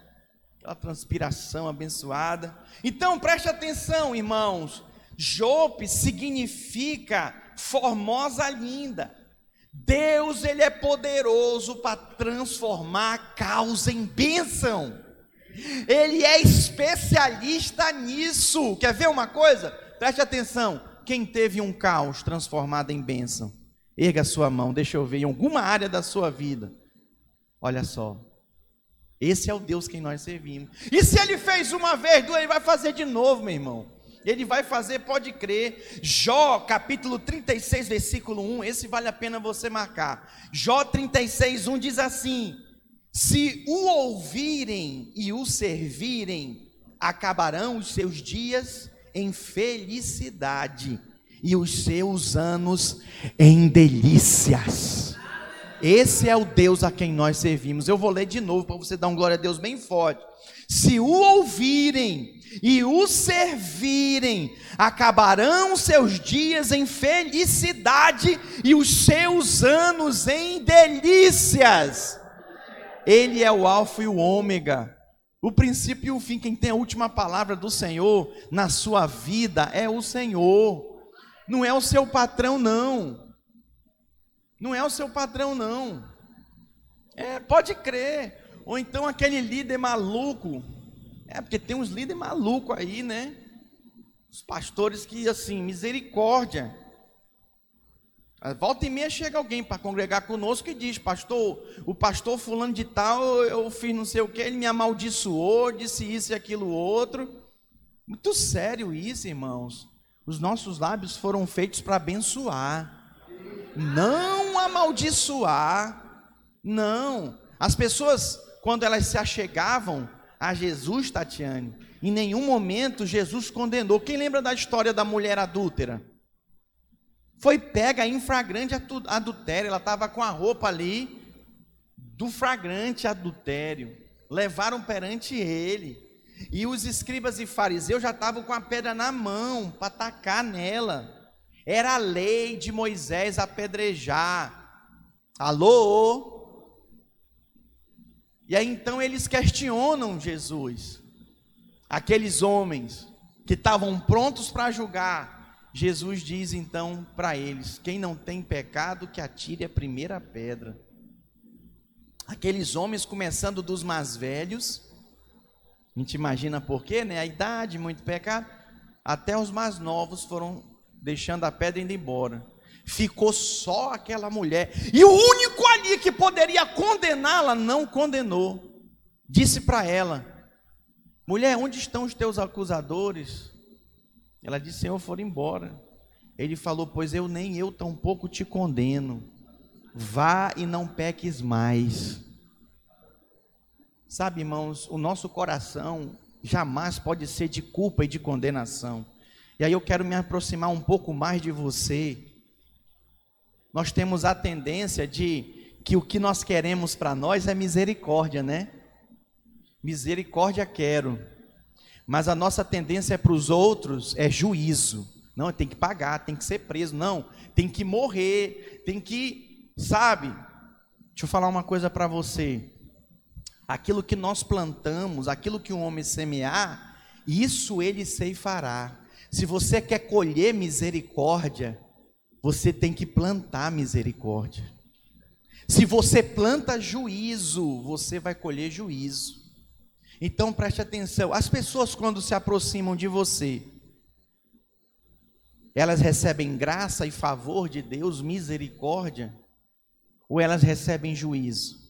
Aquela transpiração abençoada. Então preste atenção, irmãos. Jope significa formosa linda. Deus, ele é poderoso para transformar a causa em bênção. Ele é especialista nisso. Quer ver uma coisa? Preste atenção. Quem teve um caos transformado em bênção? Erga sua mão, deixa eu ver em alguma área da sua vida. Olha só. Esse é o Deus quem nós servimos. E se ele fez uma vez, ele vai fazer de novo, meu irmão. Ele vai fazer, pode crer. Jó, capítulo 36, versículo 1. Esse vale a pena você marcar. Jó 36, 1 diz assim: Se o ouvirem e o servirem, acabarão os seus dias em felicidade e os seus anos em delícias. Esse é o Deus a quem nós servimos. Eu vou ler de novo para você dar um glória a Deus bem forte. Se o ouvirem e o servirem, acabarão seus dias em felicidade e os seus anos em delícias. Ele é o Alfa e o Ômega, o princípio e o fim. Quem tem a última palavra do Senhor na sua vida é o Senhor, não é o seu patrão, não. Não é o seu patrão, não. É, pode crer. Ou então aquele líder maluco é, porque tem uns líderes malucos aí, né? Os pastores que, assim, misericórdia. Volta e meia chega alguém para congregar conosco e diz: Pastor, o pastor fulano de tal, eu fiz não sei o que, ele me amaldiçoou, disse isso e aquilo outro. Muito sério isso, irmãos. Os nossos lábios foram feitos para abençoar, não amaldiçoar. Não. As pessoas, quando elas se achegavam, a Jesus, Tatiane. Em nenhum momento Jesus condenou. Quem lembra da história da mulher adúltera? Foi pega em flagrante adultério. Ela estava com a roupa ali do flagrante adultério. Levaram perante ele. E os escribas e fariseus já estavam com a pedra na mão para atacar nela. Era a lei de Moisés apedrejar. Alô? E aí então eles questionam Jesus. Aqueles homens que estavam prontos para julgar, Jesus diz então para eles: quem não tem pecado, que atire a primeira pedra. Aqueles homens, começando dos mais velhos, a gente imagina por quê, né? A idade, muito pecado, até os mais novos foram deixando a pedra indo embora ficou só aquela mulher. E o único ali que poderia condená-la não condenou. Disse para ela: Mulher, onde estão os teus acusadores? Ela disse: Senhor, foram embora. Ele falou: Pois eu nem eu tampouco te condeno. Vá e não peques mais. Sabe, irmãos, o nosso coração jamais pode ser de culpa e de condenação. E aí eu quero me aproximar um pouco mais de você nós temos a tendência de que o que nós queremos para nós é misericórdia, né? Misericórdia quero. Mas a nossa tendência para os outros é juízo. Não, tem que pagar, tem que ser preso. Não, tem que morrer, tem que, sabe? Deixa eu falar uma coisa para você. aquilo que nós plantamos, aquilo que um homem semear, isso ele ceifará. Se você quer colher misericórdia, você tem que plantar misericórdia. Se você planta juízo, você vai colher juízo. Então preste atenção: as pessoas, quando se aproximam de você, elas recebem graça e favor de Deus, misericórdia, ou elas recebem juízo?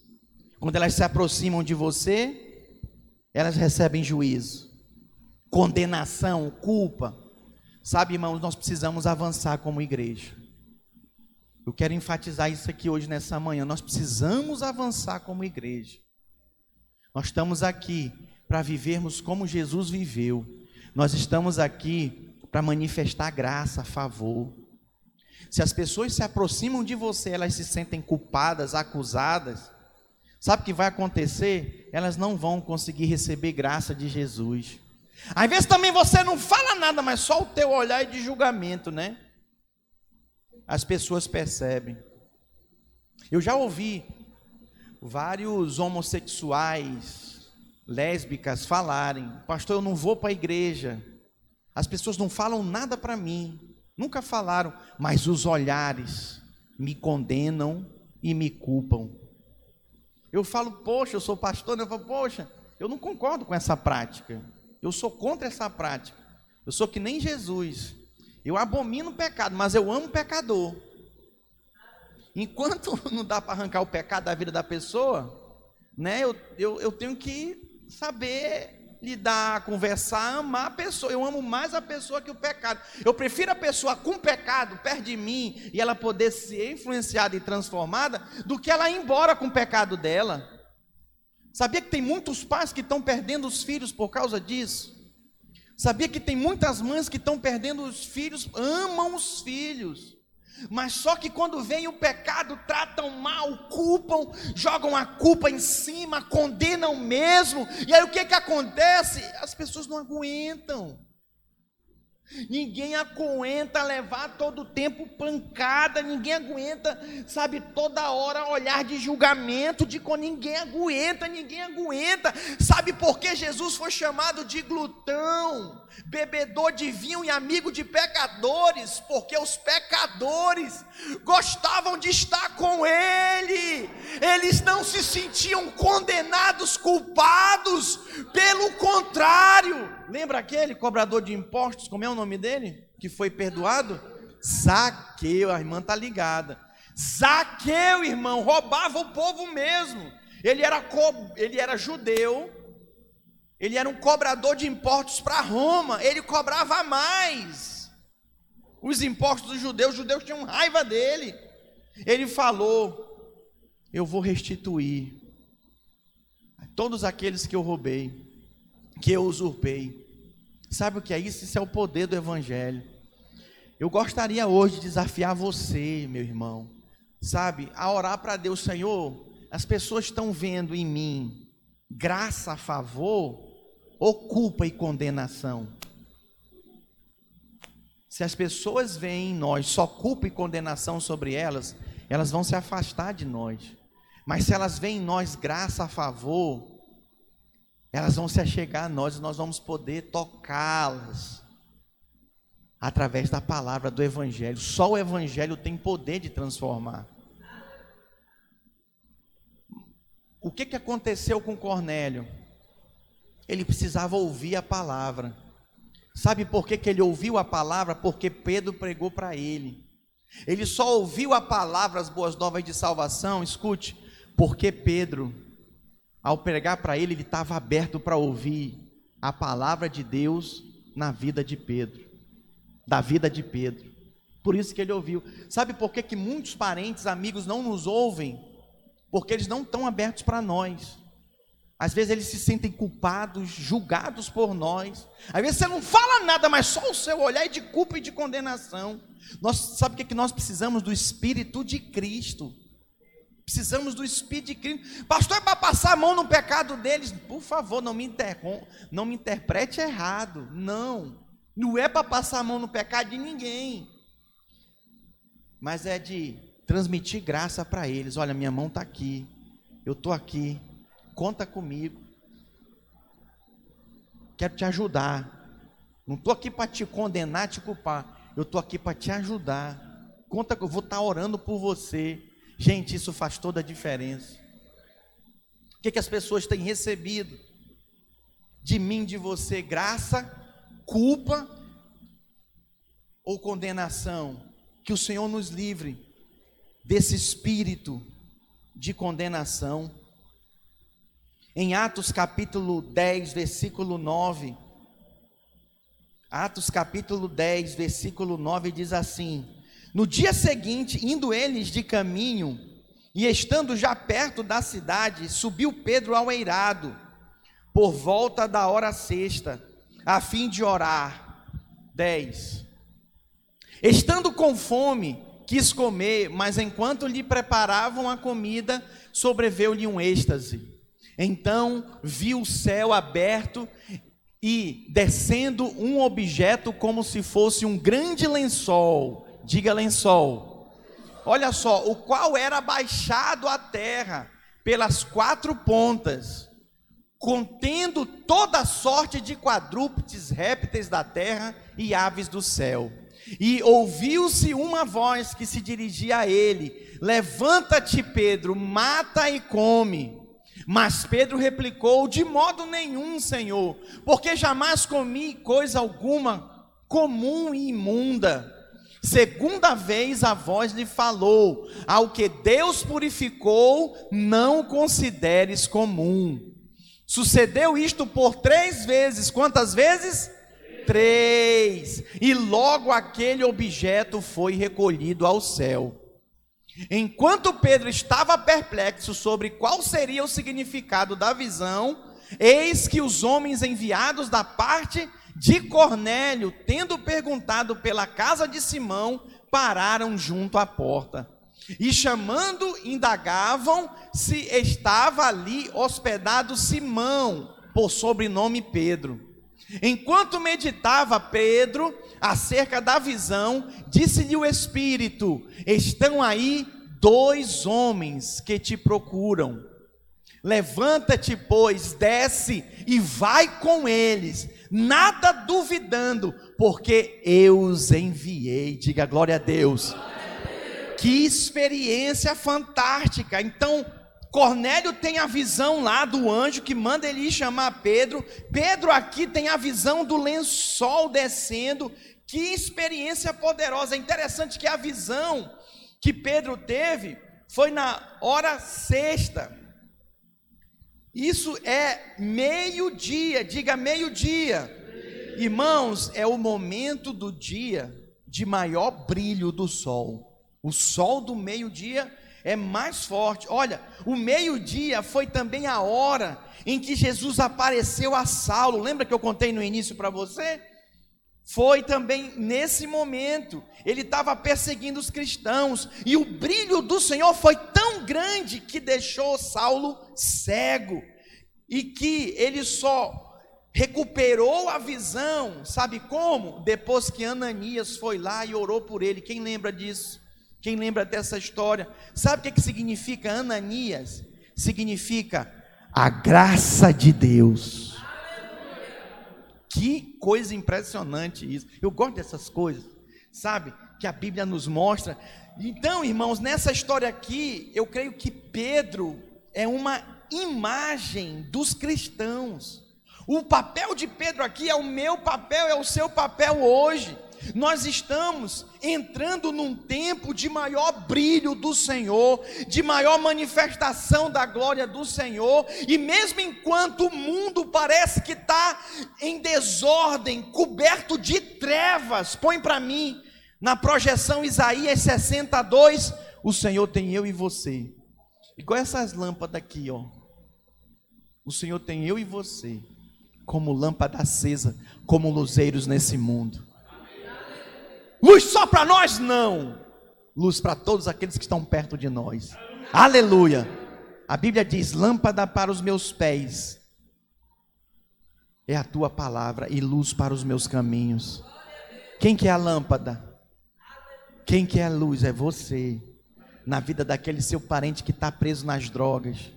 Quando elas se aproximam de você, elas recebem juízo, condenação, culpa. Sabe, irmãos, nós precisamos avançar como igreja. Eu quero enfatizar isso aqui hoje nessa manhã. Nós precisamos avançar como igreja. Nós estamos aqui para vivermos como Jesus viveu. Nós estamos aqui para manifestar graça, favor. Se as pessoas se aproximam de você, elas se sentem culpadas, acusadas, sabe o que vai acontecer? Elas não vão conseguir receber graça de Jesus. Às vezes também você não fala nada, mas só o teu olhar é de julgamento, né? as pessoas percebem. Eu já ouvi vários homossexuais, lésbicas falarem: Pastor, eu não vou para a igreja. As pessoas não falam nada para mim, nunca falaram, mas os olhares me condenam e me culpam. Eu falo, poxa, eu sou pastor, eu falo, poxa, eu não concordo com essa prática. Eu sou contra essa prática. Eu sou que nem Jesus. Eu abomino o pecado, mas eu amo o pecador. Enquanto não dá para arrancar o pecado da vida da pessoa, né, eu, eu, eu tenho que saber lidar, conversar, amar a pessoa. Eu amo mais a pessoa que o pecado. Eu prefiro a pessoa com pecado perto de mim e ela poder ser influenciada e transformada do que ela ir embora com o pecado dela. Sabia que tem muitos pais que estão perdendo os filhos por causa disso? Sabia que tem muitas mães que estão perdendo os filhos, amam os filhos, mas só que quando vem o pecado, tratam mal, culpam, jogam a culpa em cima, condenam mesmo, e aí o que, que acontece? As pessoas não aguentam. Ninguém aguenta levar todo o tempo pancada, ninguém aguenta, sabe, toda hora olhar de julgamento, de ninguém aguenta, ninguém aguenta. Sabe por que Jesus foi chamado de glutão, bebedor de vinho e amigo de pecadores? Porque os pecadores gostavam de estar com ele. Eles não se sentiam condenados, culpados, pelo contrário, Lembra aquele cobrador de impostos? Como é o nome dele? Que foi perdoado? Zaqueu, a irmã está ligada. Zaqueu, irmão, roubava o povo mesmo. Ele era, co... ele era judeu, ele era um cobrador de impostos para Roma, ele cobrava mais. Os impostos dos judeus, os judeus tinham raiva dele. Ele falou: Eu vou restituir a todos aqueles que eu roubei, que eu usurpei. Sabe o que é isso? Isso é o poder do Evangelho. Eu gostaria hoje de desafiar você, meu irmão, sabe, a orar para Deus, Senhor. As pessoas estão vendo em mim graça a favor ou culpa e condenação? Se as pessoas veem em nós só culpa e condenação sobre elas, elas vão se afastar de nós. Mas se elas veem em nós graça a favor, elas vão se achegar a nós e nós vamos poder tocá-las através da palavra do Evangelho. Só o Evangelho tem poder de transformar. O que, que aconteceu com Cornélio? Ele precisava ouvir a palavra. Sabe por que, que ele ouviu a palavra? Porque Pedro pregou para ele. Ele só ouviu a palavra, as boas novas de salvação, escute, porque Pedro ao pregar para ele, ele estava aberto para ouvir a palavra de Deus na vida de Pedro, da vida de Pedro. Por isso que ele ouviu. Sabe por que, que muitos parentes, amigos não nos ouvem? Porque eles não estão abertos para nós. Às vezes eles se sentem culpados, julgados por nós. Às vezes você não fala nada, mas só o seu olhar é de culpa e de condenação. Nós sabe o que, que nós precisamos do Espírito de Cristo. Precisamos do Espírito de Cristo. Pastor, é para passar a mão no pecado deles. Por favor, não me, interrom não me interprete errado. Não. Não é para passar a mão no pecado de ninguém. Mas é de transmitir graça para eles. Olha, minha mão está aqui. Eu estou aqui. Conta comigo. Quero te ajudar. Não estou aqui para te condenar, te culpar. Eu estou aqui para te ajudar. Conta que eu vou estar tá orando por você. Gente, isso faz toda a diferença. O que, que as pessoas têm recebido de mim, de você? Graça, culpa ou condenação? Que o Senhor nos livre desse espírito de condenação. Em Atos capítulo 10, versículo 9. Atos capítulo 10, versículo 9 diz assim: No dia seguinte, indo eles de caminho, e estando já perto da cidade, subiu Pedro ao eirado, por volta da hora sexta, a fim de orar. 10. Estando com fome, quis comer, mas enquanto lhe preparavam a comida, sobreveu-lhe um êxtase. Então viu o céu aberto e descendo um objeto como se fosse um grande lençol. Diga lençol olha só, o qual era baixado à terra pelas quatro pontas, contendo toda sorte de quadrúpedes, répteis da terra e aves do céu. E ouviu-se uma voz que se dirigia a ele: Levanta-te, Pedro, mata e come. Mas Pedro replicou: De modo nenhum, Senhor, porque jamais comi coisa alguma comum e imunda. Segunda vez a voz lhe falou: Ao que Deus purificou, não consideres comum. Sucedeu isto por três vezes. Quantas vezes? Três. E logo aquele objeto foi recolhido ao céu. Enquanto Pedro estava perplexo sobre qual seria o significado da visão, eis que os homens enviados da parte de Cornélio, tendo perguntado pela casa de Simão, pararam junto à porta. E chamando, indagavam se estava ali hospedado Simão, por sobrenome Pedro. Enquanto meditava Pedro acerca da visão, disse-lhe o Espírito: Estão aí dois homens que te procuram. Levanta-te, pois, desce e vai com eles nada duvidando, porque eu os enviei. Diga glória a Deus. Que experiência fantástica. Então, Cornélio tem a visão lá do anjo que manda ele chamar Pedro. Pedro aqui tem a visão do lençol descendo. Que experiência poderosa. É interessante que a visão que Pedro teve foi na hora sexta. Isso é meio-dia, diga meio-dia. Irmãos, é o momento do dia de maior brilho do sol. O sol do meio-dia é mais forte. Olha, o meio-dia foi também a hora em que Jesus apareceu a Saulo. Lembra que eu contei no início para você? Foi também nesse momento, ele estava perseguindo os cristãos, e o brilho do Senhor foi tão grande que deixou Saulo cego, e que ele só recuperou a visão, sabe como? Depois que Ananias foi lá e orou por ele. Quem lembra disso? Quem lembra dessa história? Sabe o que, que significa Ananias? Significa a graça de Deus. Que coisa impressionante isso. Eu gosto dessas coisas, sabe? Que a Bíblia nos mostra. Então, irmãos, nessa história aqui, eu creio que Pedro é uma imagem dos cristãos. O papel de Pedro aqui é o meu papel, é o seu papel hoje. Nós estamos entrando num tempo de maior brilho do Senhor, de maior manifestação da glória do Senhor, e mesmo enquanto o mundo parece que está em desordem, coberto de trevas, põe para mim, na projeção Isaías 62, o Senhor tem eu e você, igual essas lâmpadas aqui, ó. O Senhor tem eu e você como lâmpada acesa, como luzeiros nesse mundo. Luz só para nós? Não. Luz para todos aqueles que estão perto de nós. Aleluia. A Bíblia diz: lâmpada para os meus pés é a tua palavra e luz para os meus caminhos. Quem que é a lâmpada? Quem que é a luz? É você. Na vida daquele seu parente que está preso nas drogas.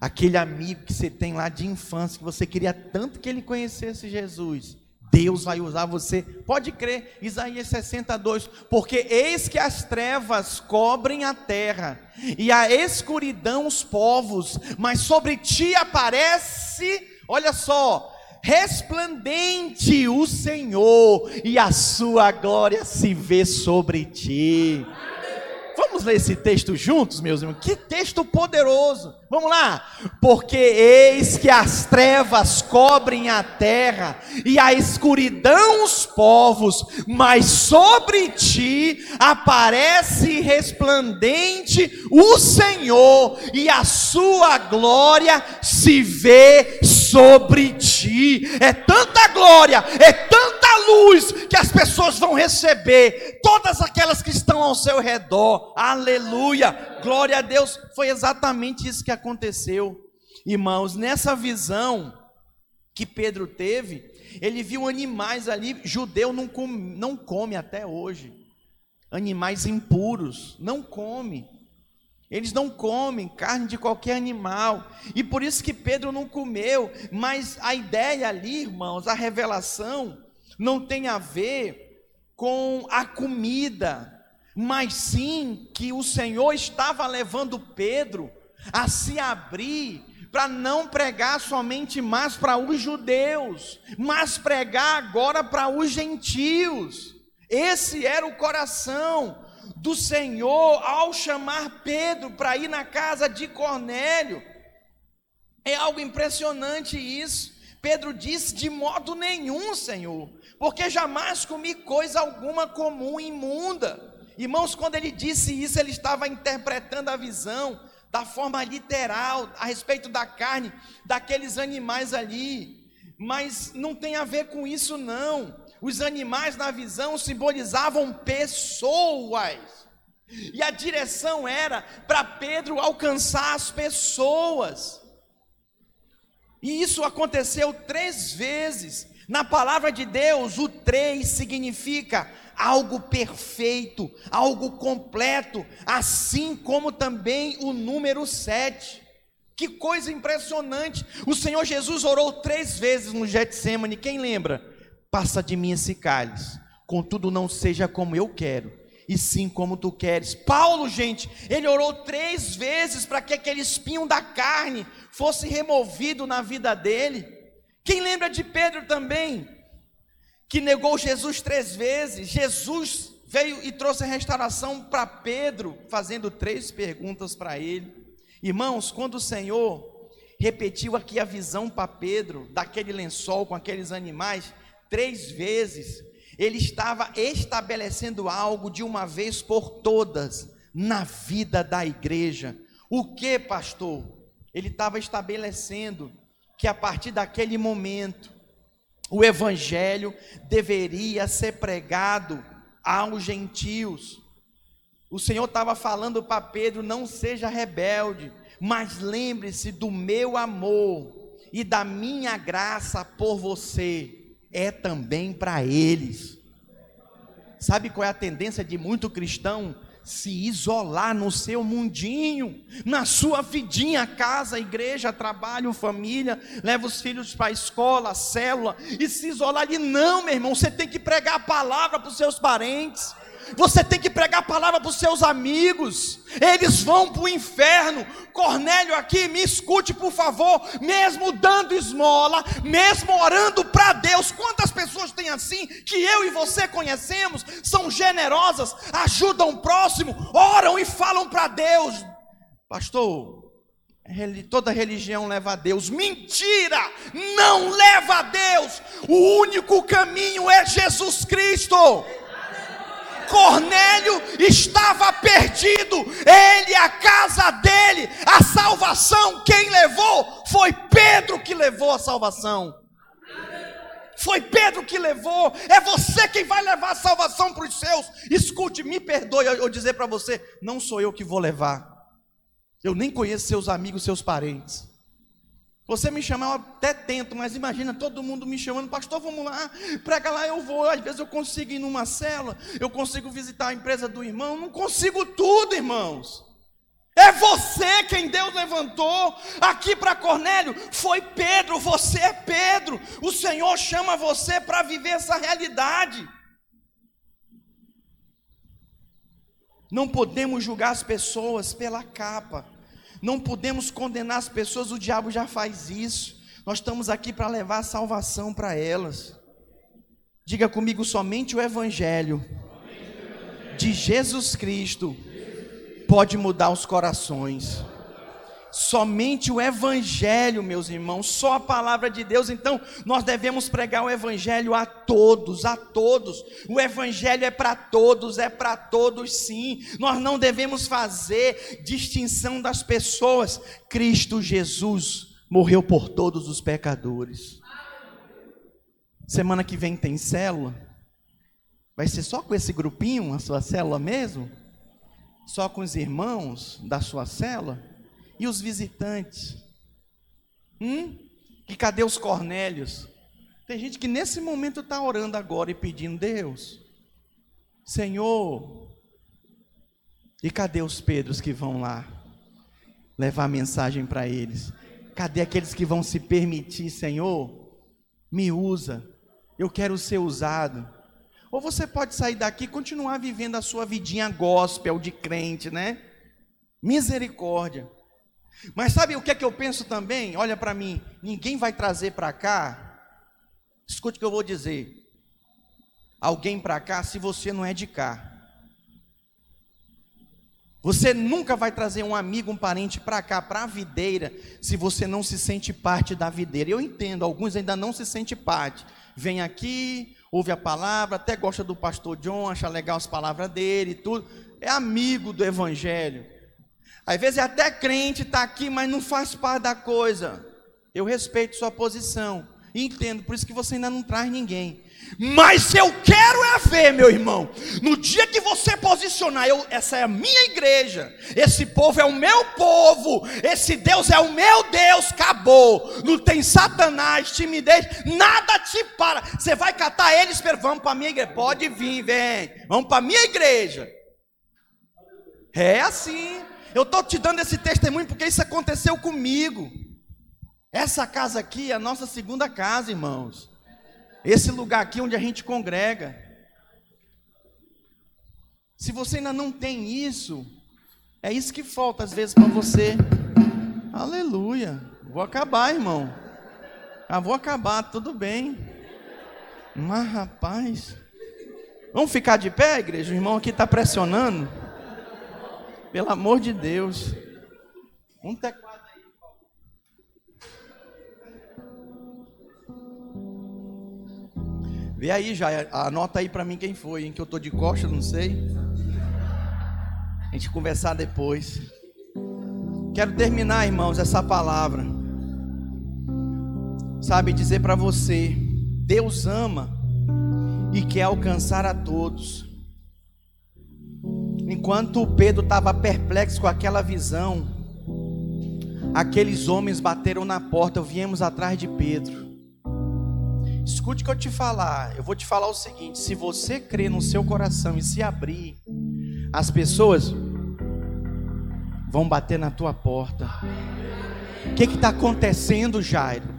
Aquele amigo que você tem lá de infância, que você queria tanto que ele conhecesse Jesus. Deus vai usar você, pode crer, Isaías 62, porque eis que as trevas cobrem a terra, e a escuridão os povos, mas sobre ti aparece, olha só, resplandente o Senhor, e a sua glória se vê sobre ti. Vamos ler esse texto juntos, meus irmãos? Que texto poderoso! Vamos lá! Porque eis que as trevas cobrem a terra e a escuridão os povos, mas sobre ti aparece resplandente o Senhor e a sua glória se vê sobre ti. É tanta glória, é tanta luz que as pessoas vão receber, todas aquelas que estão ao seu redor. Aleluia! Glória a Deus. Foi exatamente isso que aconteceu. Irmãos, nessa visão que Pedro teve, ele viu animais ali, judeu não come, não come até hoje. Animais impuros, não come. Eles não comem carne de qualquer animal. E por isso que Pedro não comeu. Mas a ideia ali, irmãos, a revelação, não tem a ver com a comida, mas sim que o Senhor estava levando Pedro a se abrir para não pregar somente mais para os judeus, mas pregar agora para os gentios. Esse era o coração do Senhor ao chamar Pedro para ir na casa de Cornélio. É algo impressionante isso. Pedro disse: De modo nenhum, Senhor, porque jamais comi coisa alguma comum imunda. Irmãos, quando ele disse isso, ele estava interpretando a visão da forma literal a respeito da carne daqueles animais ali. Mas não tem a ver com isso, não. Os animais na visão simbolizavam pessoas. E a direção era para Pedro alcançar as pessoas. E isso aconteceu três vezes. Na palavra de Deus, o três significa algo perfeito, algo completo, assim como também o número sete. Que coisa impressionante! O Senhor Jesus orou três vezes no Getsemane, quem lembra? Passa de mim esse cálice, contudo não seja como eu quero, e sim como tu queres. Paulo, gente, ele orou três vezes para que aquele espinho da carne fosse removido na vida dele. Quem lembra de Pedro também, que negou Jesus três vezes? Jesus veio e trouxe restauração para Pedro, fazendo três perguntas para ele. Irmãos, quando o Senhor repetiu aqui a visão para Pedro, daquele lençol com aqueles animais, três vezes, ele estava estabelecendo algo de uma vez por todas na vida da igreja. O que, pastor? Ele estava estabelecendo que a partir daquele momento o evangelho deveria ser pregado aos gentios. O Senhor estava falando para Pedro: não seja rebelde, mas lembre-se do meu amor e da minha graça por você é também para eles. Sabe qual é a tendência de muito cristão? Se isolar no seu mundinho, na sua vidinha, casa, igreja, trabalho, família, leva os filhos para a escola, célula, e se isolar ali. Não, meu irmão, você tem que pregar a palavra para os seus parentes. Você tem que pregar a palavra para os seus amigos. Eles vão para o inferno. Cornélio aqui, me escute por favor. Mesmo dando esmola, mesmo orando para Deus. Quantas pessoas tem assim que eu e você conhecemos? São generosas, ajudam o próximo, oram e falam para Deus. Pastor, toda religião leva a Deus. Mentira! Não leva a Deus. O único caminho é Jesus Cristo. Cornélio estava perdido, ele, a casa dele, a salvação, quem levou foi Pedro que levou a salvação. Foi Pedro que levou, é você quem vai levar a salvação para os seus. Escute, me perdoe eu dizer para você: não sou eu que vou levar, eu nem conheço seus amigos, seus parentes. Você me chamar, eu até tento, mas imagina todo mundo me chamando, pastor, vamos lá, prega lá, eu vou. Às vezes eu consigo ir numa cela, eu consigo visitar a empresa do irmão, não consigo tudo, irmãos. É É você quem Deus levantou. Aqui para Cornélio foi Pedro, você é Pedro. O Senhor chama você para viver essa realidade. Não podemos julgar as pessoas pela capa. Não podemos condenar as pessoas, o diabo já faz isso. Nós estamos aqui para levar a salvação para elas. Diga comigo somente o evangelho de Jesus Cristo pode mudar os corações. Somente o Evangelho, meus irmãos, só a palavra de Deus. Então, nós devemos pregar o Evangelho a todos, a todos. O Evangelho é para todos, é para todos sim. Nós não devemos fazer distinção das pessoas. Cristo Jesus morreu por todos os pecadores. Semana que vem tem célula. Vai ser só com esse grupinho, a sua célula mesmo? Só com os irmãos da sua célula? E os visitantes? Hum? E cadê os Cornélios? Tem gente que nesse momento está orando agora e pedindo, Deus, Senhor, e cadê os Pedros que vão lá levar a mensagem para eles? Cadê aqueles que vão se permitir, Senhor, me usa, eu quero ser usado. Ou você pode sair daqui e continuar vivendo a sua vidinha gospel de crente, né? Misericórdia. Mas sabe o que é que eu penso também? Olha para mim, ninguém vai trazer para cá. Escute o que eu vou dizer. Alguém para cá se você não é de cá. Você nunca vai trazer um amigo, um parente para cá, para a videira, se você não se sente parte da videira. Eu entendo, alguns ainda não se sentem parte. Vem aqui, ouve a palavra, até gosta do pastor John, acha legal as palavras dele e tudo. É amigo do evangelho. Às vezes até crente, está aqui, mas não faz parte da coisa. Eu respeito sua posição. Entendo, por isso que você ainda não traz ninguém. Mas eu quero é ver, meu irmão, no dia que você posicionar, eu, essa é a minha igreja, esse povo é o meu povo, esse Deus é o meu Deus, acabou. Não tem Satanás, timidez, nada te para. Você vai catar eles, vamos para a minha igreja. Pode vir, vem, vamos para a minha igreja. É assim. Eu estou te dando esse testemunho porque isso aconteceu comigo. Essa casa aqui é a nossa segunda casa, irmãos. Esse lugar aqui onde a gente congrega. Se você ainda não tem isso, é isso que falta às vezes para você. Aleluia. Vou acabar, irmão. Ah, vou acabar, tudo bem. Mas rapaz. Vamos ficar de pé, igreja? O irmão aqui está pressionando. Pelo amor de Deus. Um teclado. Vê aí já, anota aí para mim quem foi, em que eu tô de costa, não sei. A gente conversar depois. Quero terminar, irmãos, essa palavra. Sabe dizer para você, Deus ama e quer alcançar a todos. Enquanto Pedro estava perplexo com aquela visão, aqueles homens bateram na porta, viemos atrás de Pedro. Escute o que eu te falar. Eu vou te falar o seguinte: se você crer no seu coração e se abrir, as pessoas vão bater na tua porta. O que está acontecendo, Jairo?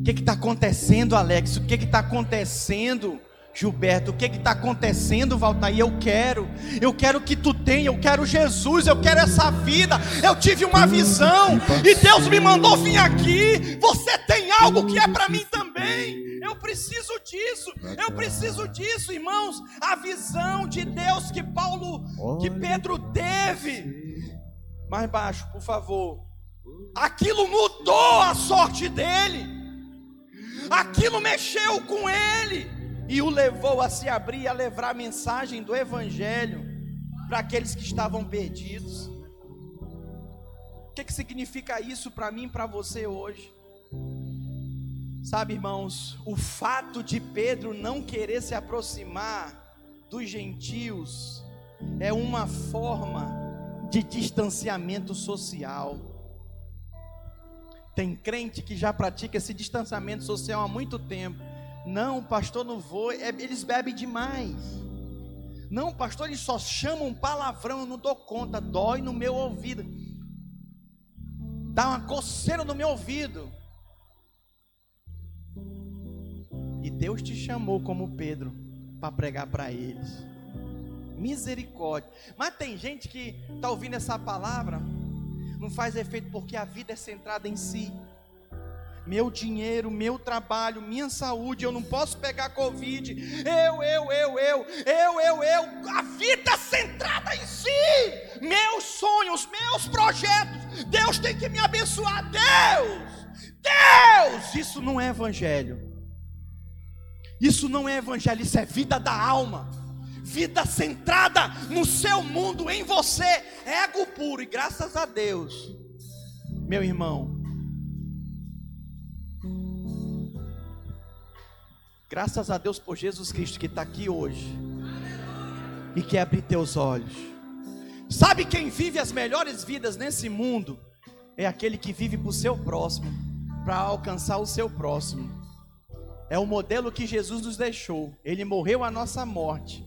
O que está acontecendo, Alex? O que está acontecendo? Gilberto, o que está acontecendo, Valtair? Eu quero, eu quero que tu tenha, eu quero Jesus, eu quero essa vida. Eu tive uma visão e Deus me mandou vir aqui. Você tem algo que é para mim também. Eu preciso disso, eu preciso disso, irmãos. A visão de Deus que Paulo, que Pedro teve. Mais baixo, por favor. Aquilo mudou a sorte dele. Aquilo mexeu com ele e o levou a se abrir a levar a mensagem do Evangelho para aqueles que estavam perdidos. O que, que significa isso para mim e para você hoje? Sabe, irmãos, o fato de Pedro não querer se aproximar dos gentios é uma forma de distanciamento social. Tem crente que já pratica esse distanciamento social há muito tempo não, pastor, não vou. É, eles bebem demais. Não, pastor, eles só chamam palavrão, eu não dou conta, dói no meu ouvido. Dá uma coceira no meu ouvido. E Deus te chamou como Pedro para pregar para eles. Misericórdia. Mas tem gente que está ouvindo essa palavra, não faz efeito porque a vida é centrada em si. Meu dinheiro, meu trabalho, minha saúde, eu não posso pegar Covid. Eu, eu, eu, eu, eu, eu, eu. A vida centrada em si. Meus sonhos, meus projetos. Deus tem que me abençoar. Deus, Deus. Isso não é evangelho. Isso não é evangelho, isso é vida da alma. Vida centrada no seu mundo, em você, ego puro, e graças a Deus, meu irmão, graças a Deus por Jesus Cristo que está aqui hoje e que abre teus olhos. Sabe quem vive as melhores vidas nesse mundo? É aquele que vive para o seu próximo, para alcançar o seu próximo. É o modelo que Jesus nos deixou. Ele morreu a nossa morte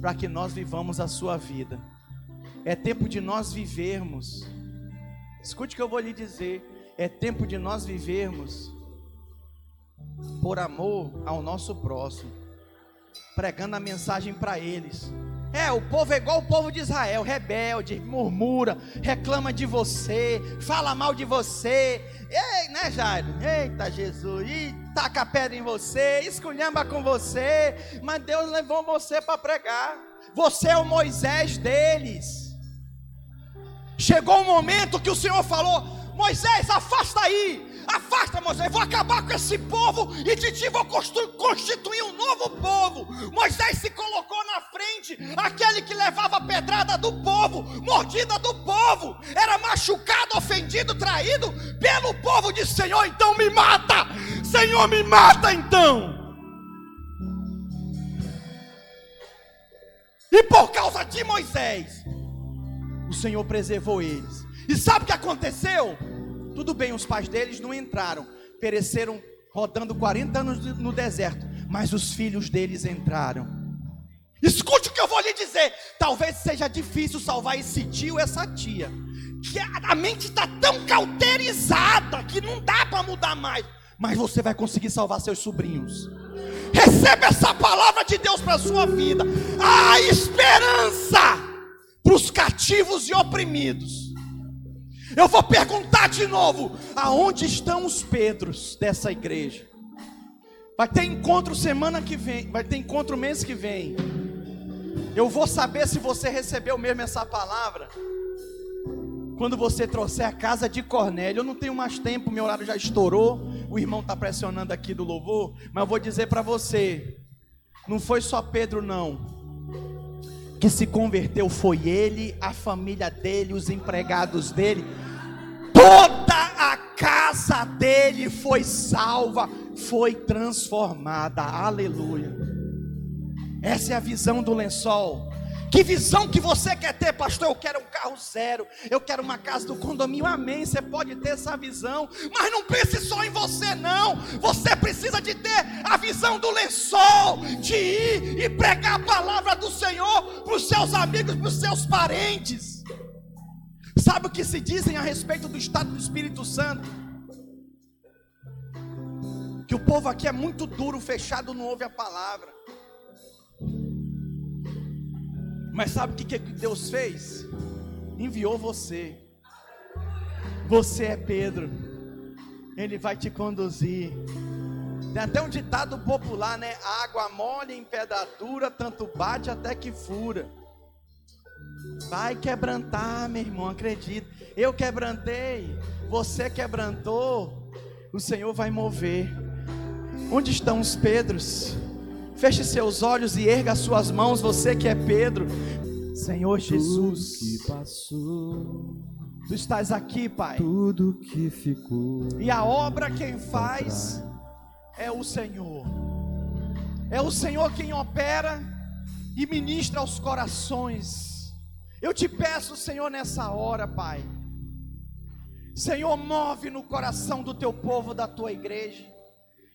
para que nós vivamos a sua vida. É tempo de nós vivermos. Escute o que eu vou lhe dizer. É tempo de nós vivermos por amor ao nosso próximo, pregando a mensagem para eles. É, o povo é igual o povo de Israel, rebelde, murmura, reclama de você, fala mal de você. Ei, né, Jairo? Eita, Jesus, e taca pedra em você, esculhamba com você, mas Deus levou você para pregar. Você é o Moisés deles. Chegou o um momento que o Senhor falou: Moisés, afasta aí, Afasta, Moisés, vou acabar com esse povo e de ti vou constituir um novo povo. Moisés se colocou na frente, aquele que levava pedrada do povo, mordida do povo, era machucado, ofendido, traído pelo povo. Disse: Senhor, então me mata, Senhor, me mata então. E por causa de Moisés, o Senhor preservou eles. E sabe o que aconteceu? Tudo bem, os pais deles não entraram, pereceram rodando 40 anos no deserto, mas os filhos deles entraram. Escute o que eu vou lhe dizer. Talvez seja difícil salvar esse tio, essa tia, que a mente está tão cauterizada que não dá para mudar mais. Mas você vai conseguir salvar seus sobrinhos. Receba essa palavra de Deus para a sua vida. A esperança para os cativos e oprimidos. Eu vou perguntar de novo: aonde estão os Pedros dessa igreja? Vai ter encontro semana que vem, vai ter encontro mês que vem. Eu vou saber se você recebeu mesmo essa palavra. Quando você trouxer a casa de Cornélio, eu não tenho mais tempo, meu horário já estourou. O irmão está pressionando aqui do louvor, mas eu vou dizer para você: não foi só Pedro, não que se converteu foi ele, a família dele, os empregados dele toda a casa dele foi salva, foi transformada. Aleluia. Essa é a visão do lençol. Que visão que você quer ter, pastor? Eu quero um carro zero, eu quero uma casa do condomínio. Amém. Você pode ter essa visão, mas não pense só em você, não. Você precisa de ter a visão do lençol, de ir e pregar a palavra do Senhor para os seus amigos, para os seus parentes. Sabe o que se dizem a respeito do estado do Espírito Santo? Que o povo aqui é muito duro, fechado, não ouve a palavra. Mas sabe o que, que Deus fez? Enviou você. Você é Pedro. Ele vai te conduzir. Tem até um ditado popular, né? Água mole em pedra dura, tanto bate até que fura. Vai quebrantar, meu irmão, acredita. Eu quebrantei, você quebrantou, o Senhor vai mover. Onde estão os Pedros? Feche seus olhos e erga suas mãos, você que é Pedro. Senhor Jesus, que passou, tu estás aqui, Pai. Tudo que ficou. E a obra quem faz é o Senhor. É o Senhor quem opera e ministra aos corações. Eu te peço, Senhor, nessa hora, Pai. Senhor, move no coração do teu povo, da tua igreja.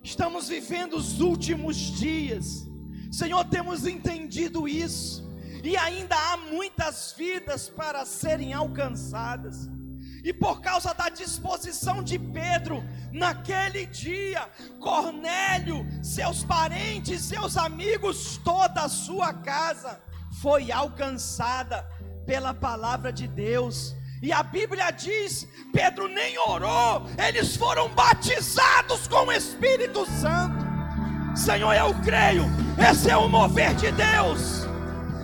Estamos vivendo os últimos dias. Senhor, temos entendido isso. e ainda há muitas vidas para serem alcançadas. E por causa da disposição de Pedro, naquele dia, Cornélio, seus parentes, seus amigos, toda a sua casa foi alcançada pela palavra de Deus. E a Bíblia diz: Pedro nem orou, eles foram batizados com o Espírito Santo. Senhor, eu creio, esse é o mover de Deus.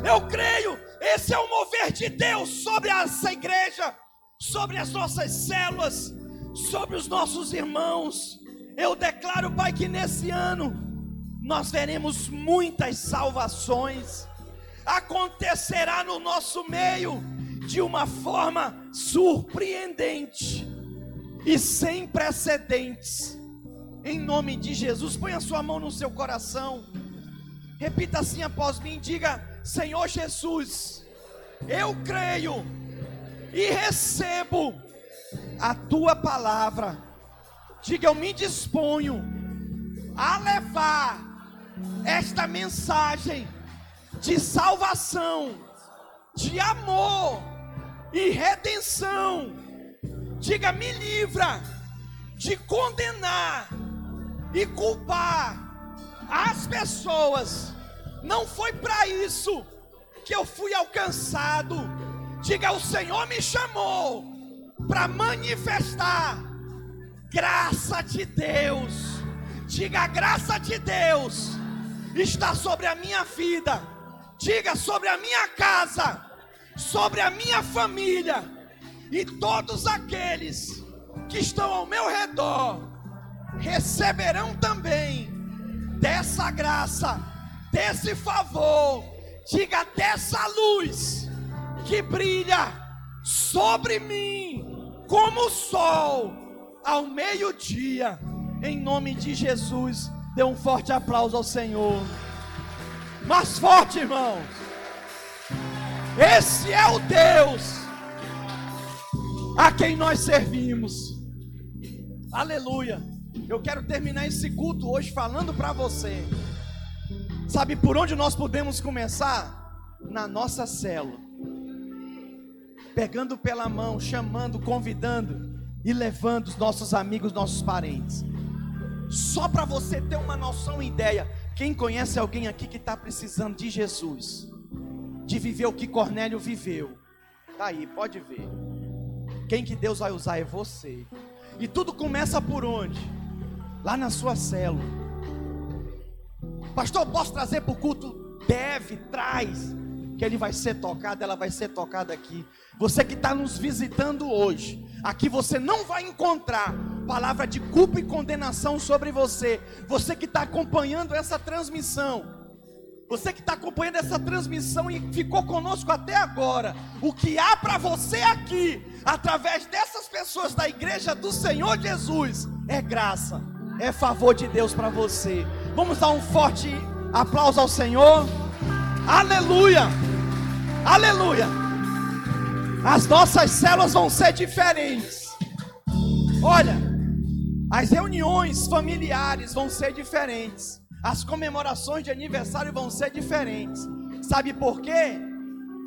Eu creio, esse é o mover de Deus sobre essa igreja sobre as nossas células, sobre os nossos irmãos. Eu declaro, Pai, que nesse ano nós veremos muitas salvações. Acontecerá no nosso meio de uma forma surpreendente e sem precedentes. Em nome de Jesus, ponha a sua mão no seu coração. Repita assim após mim, diga: Senhor Jesus, eu creio e recebo a tua palavra. Diga, eu me disponho a levar esta mensagem de salvação, de amor e redenção. Diga, me livra de condenar e culpar as pessoas. Não foi para isso que eu fui alcançado Diga: O Senhor me chamou para manifestar graça de Deus. Diga: a graça de Deus está sobre a minha vida. Diga sobre a minha casa, sobre a minha família e todos aqueles que estão ao meu redor receberão também dessa graça, desse favor, diga dessa luz que brilha sobre mim como o sol ao meio-dia. Em nome de Jesus, dê um forte aplauso ao Senhor. Mais forte, irmãos. Esse é o Deus a quem nós servimos. Aleluia. Eu quero terminar esse culto hoje falando para você. Sabe por onde nós podemos começar? Na nossa célula pegando pela mão, chamando, convidando e levando os nossos amigos, nossos parentes. Só para você ter uma noção ideia, quem conhece alguém aqui que está precisando de Jesus, de viver o que Cornélio viveu, tá aí, pode ver. Quem que Deus vai usar é você. E tudo começa por onde? Lá na sua célula. Pastor, posso trazer para o culto? Deve, traz que ele vai ser tocado, ela vai ser tocada aqui. Você que está nos visitando hoje, aqui você não vai encontrar palavra de culpa e condenação sobre você. Você que está acompanhando essa transmissão, você que está acompanhando essa transmissão e ficou conosco até agora, o que há para você aqui, através dessas pessoas da igreja do Senhor Jesus, é graça, é favor de Deus para você. Vamos dar um forte aplauso ao Senhor. Aleluia! Aleluia! As nossas células vão ser diferentes. Olha, as reuniões familiares vão ser diferentes. As comemorações de aniversário vão ser diferentes. Sabe por quê?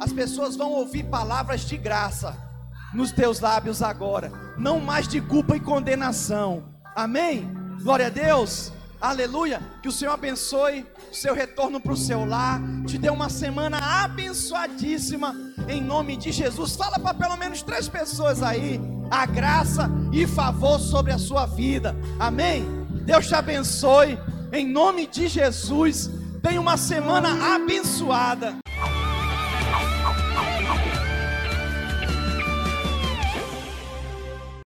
As pessoas vão ouvir palavras de graça nos teus lábios agora, não mais de culpa e condenação. Amém? Glória a Deus. Aleluia. Que o Senhor abençoe o seu retorno para o seu lar. Te dê uma semana abençoadíssima. Em nome de Jesus. Fala para pelo menos três pessoas aí. A graça e favor sobre a sua vida. Amém. Deus te abençoe. Em nome de Jesus. Tenha uma semana abençoada.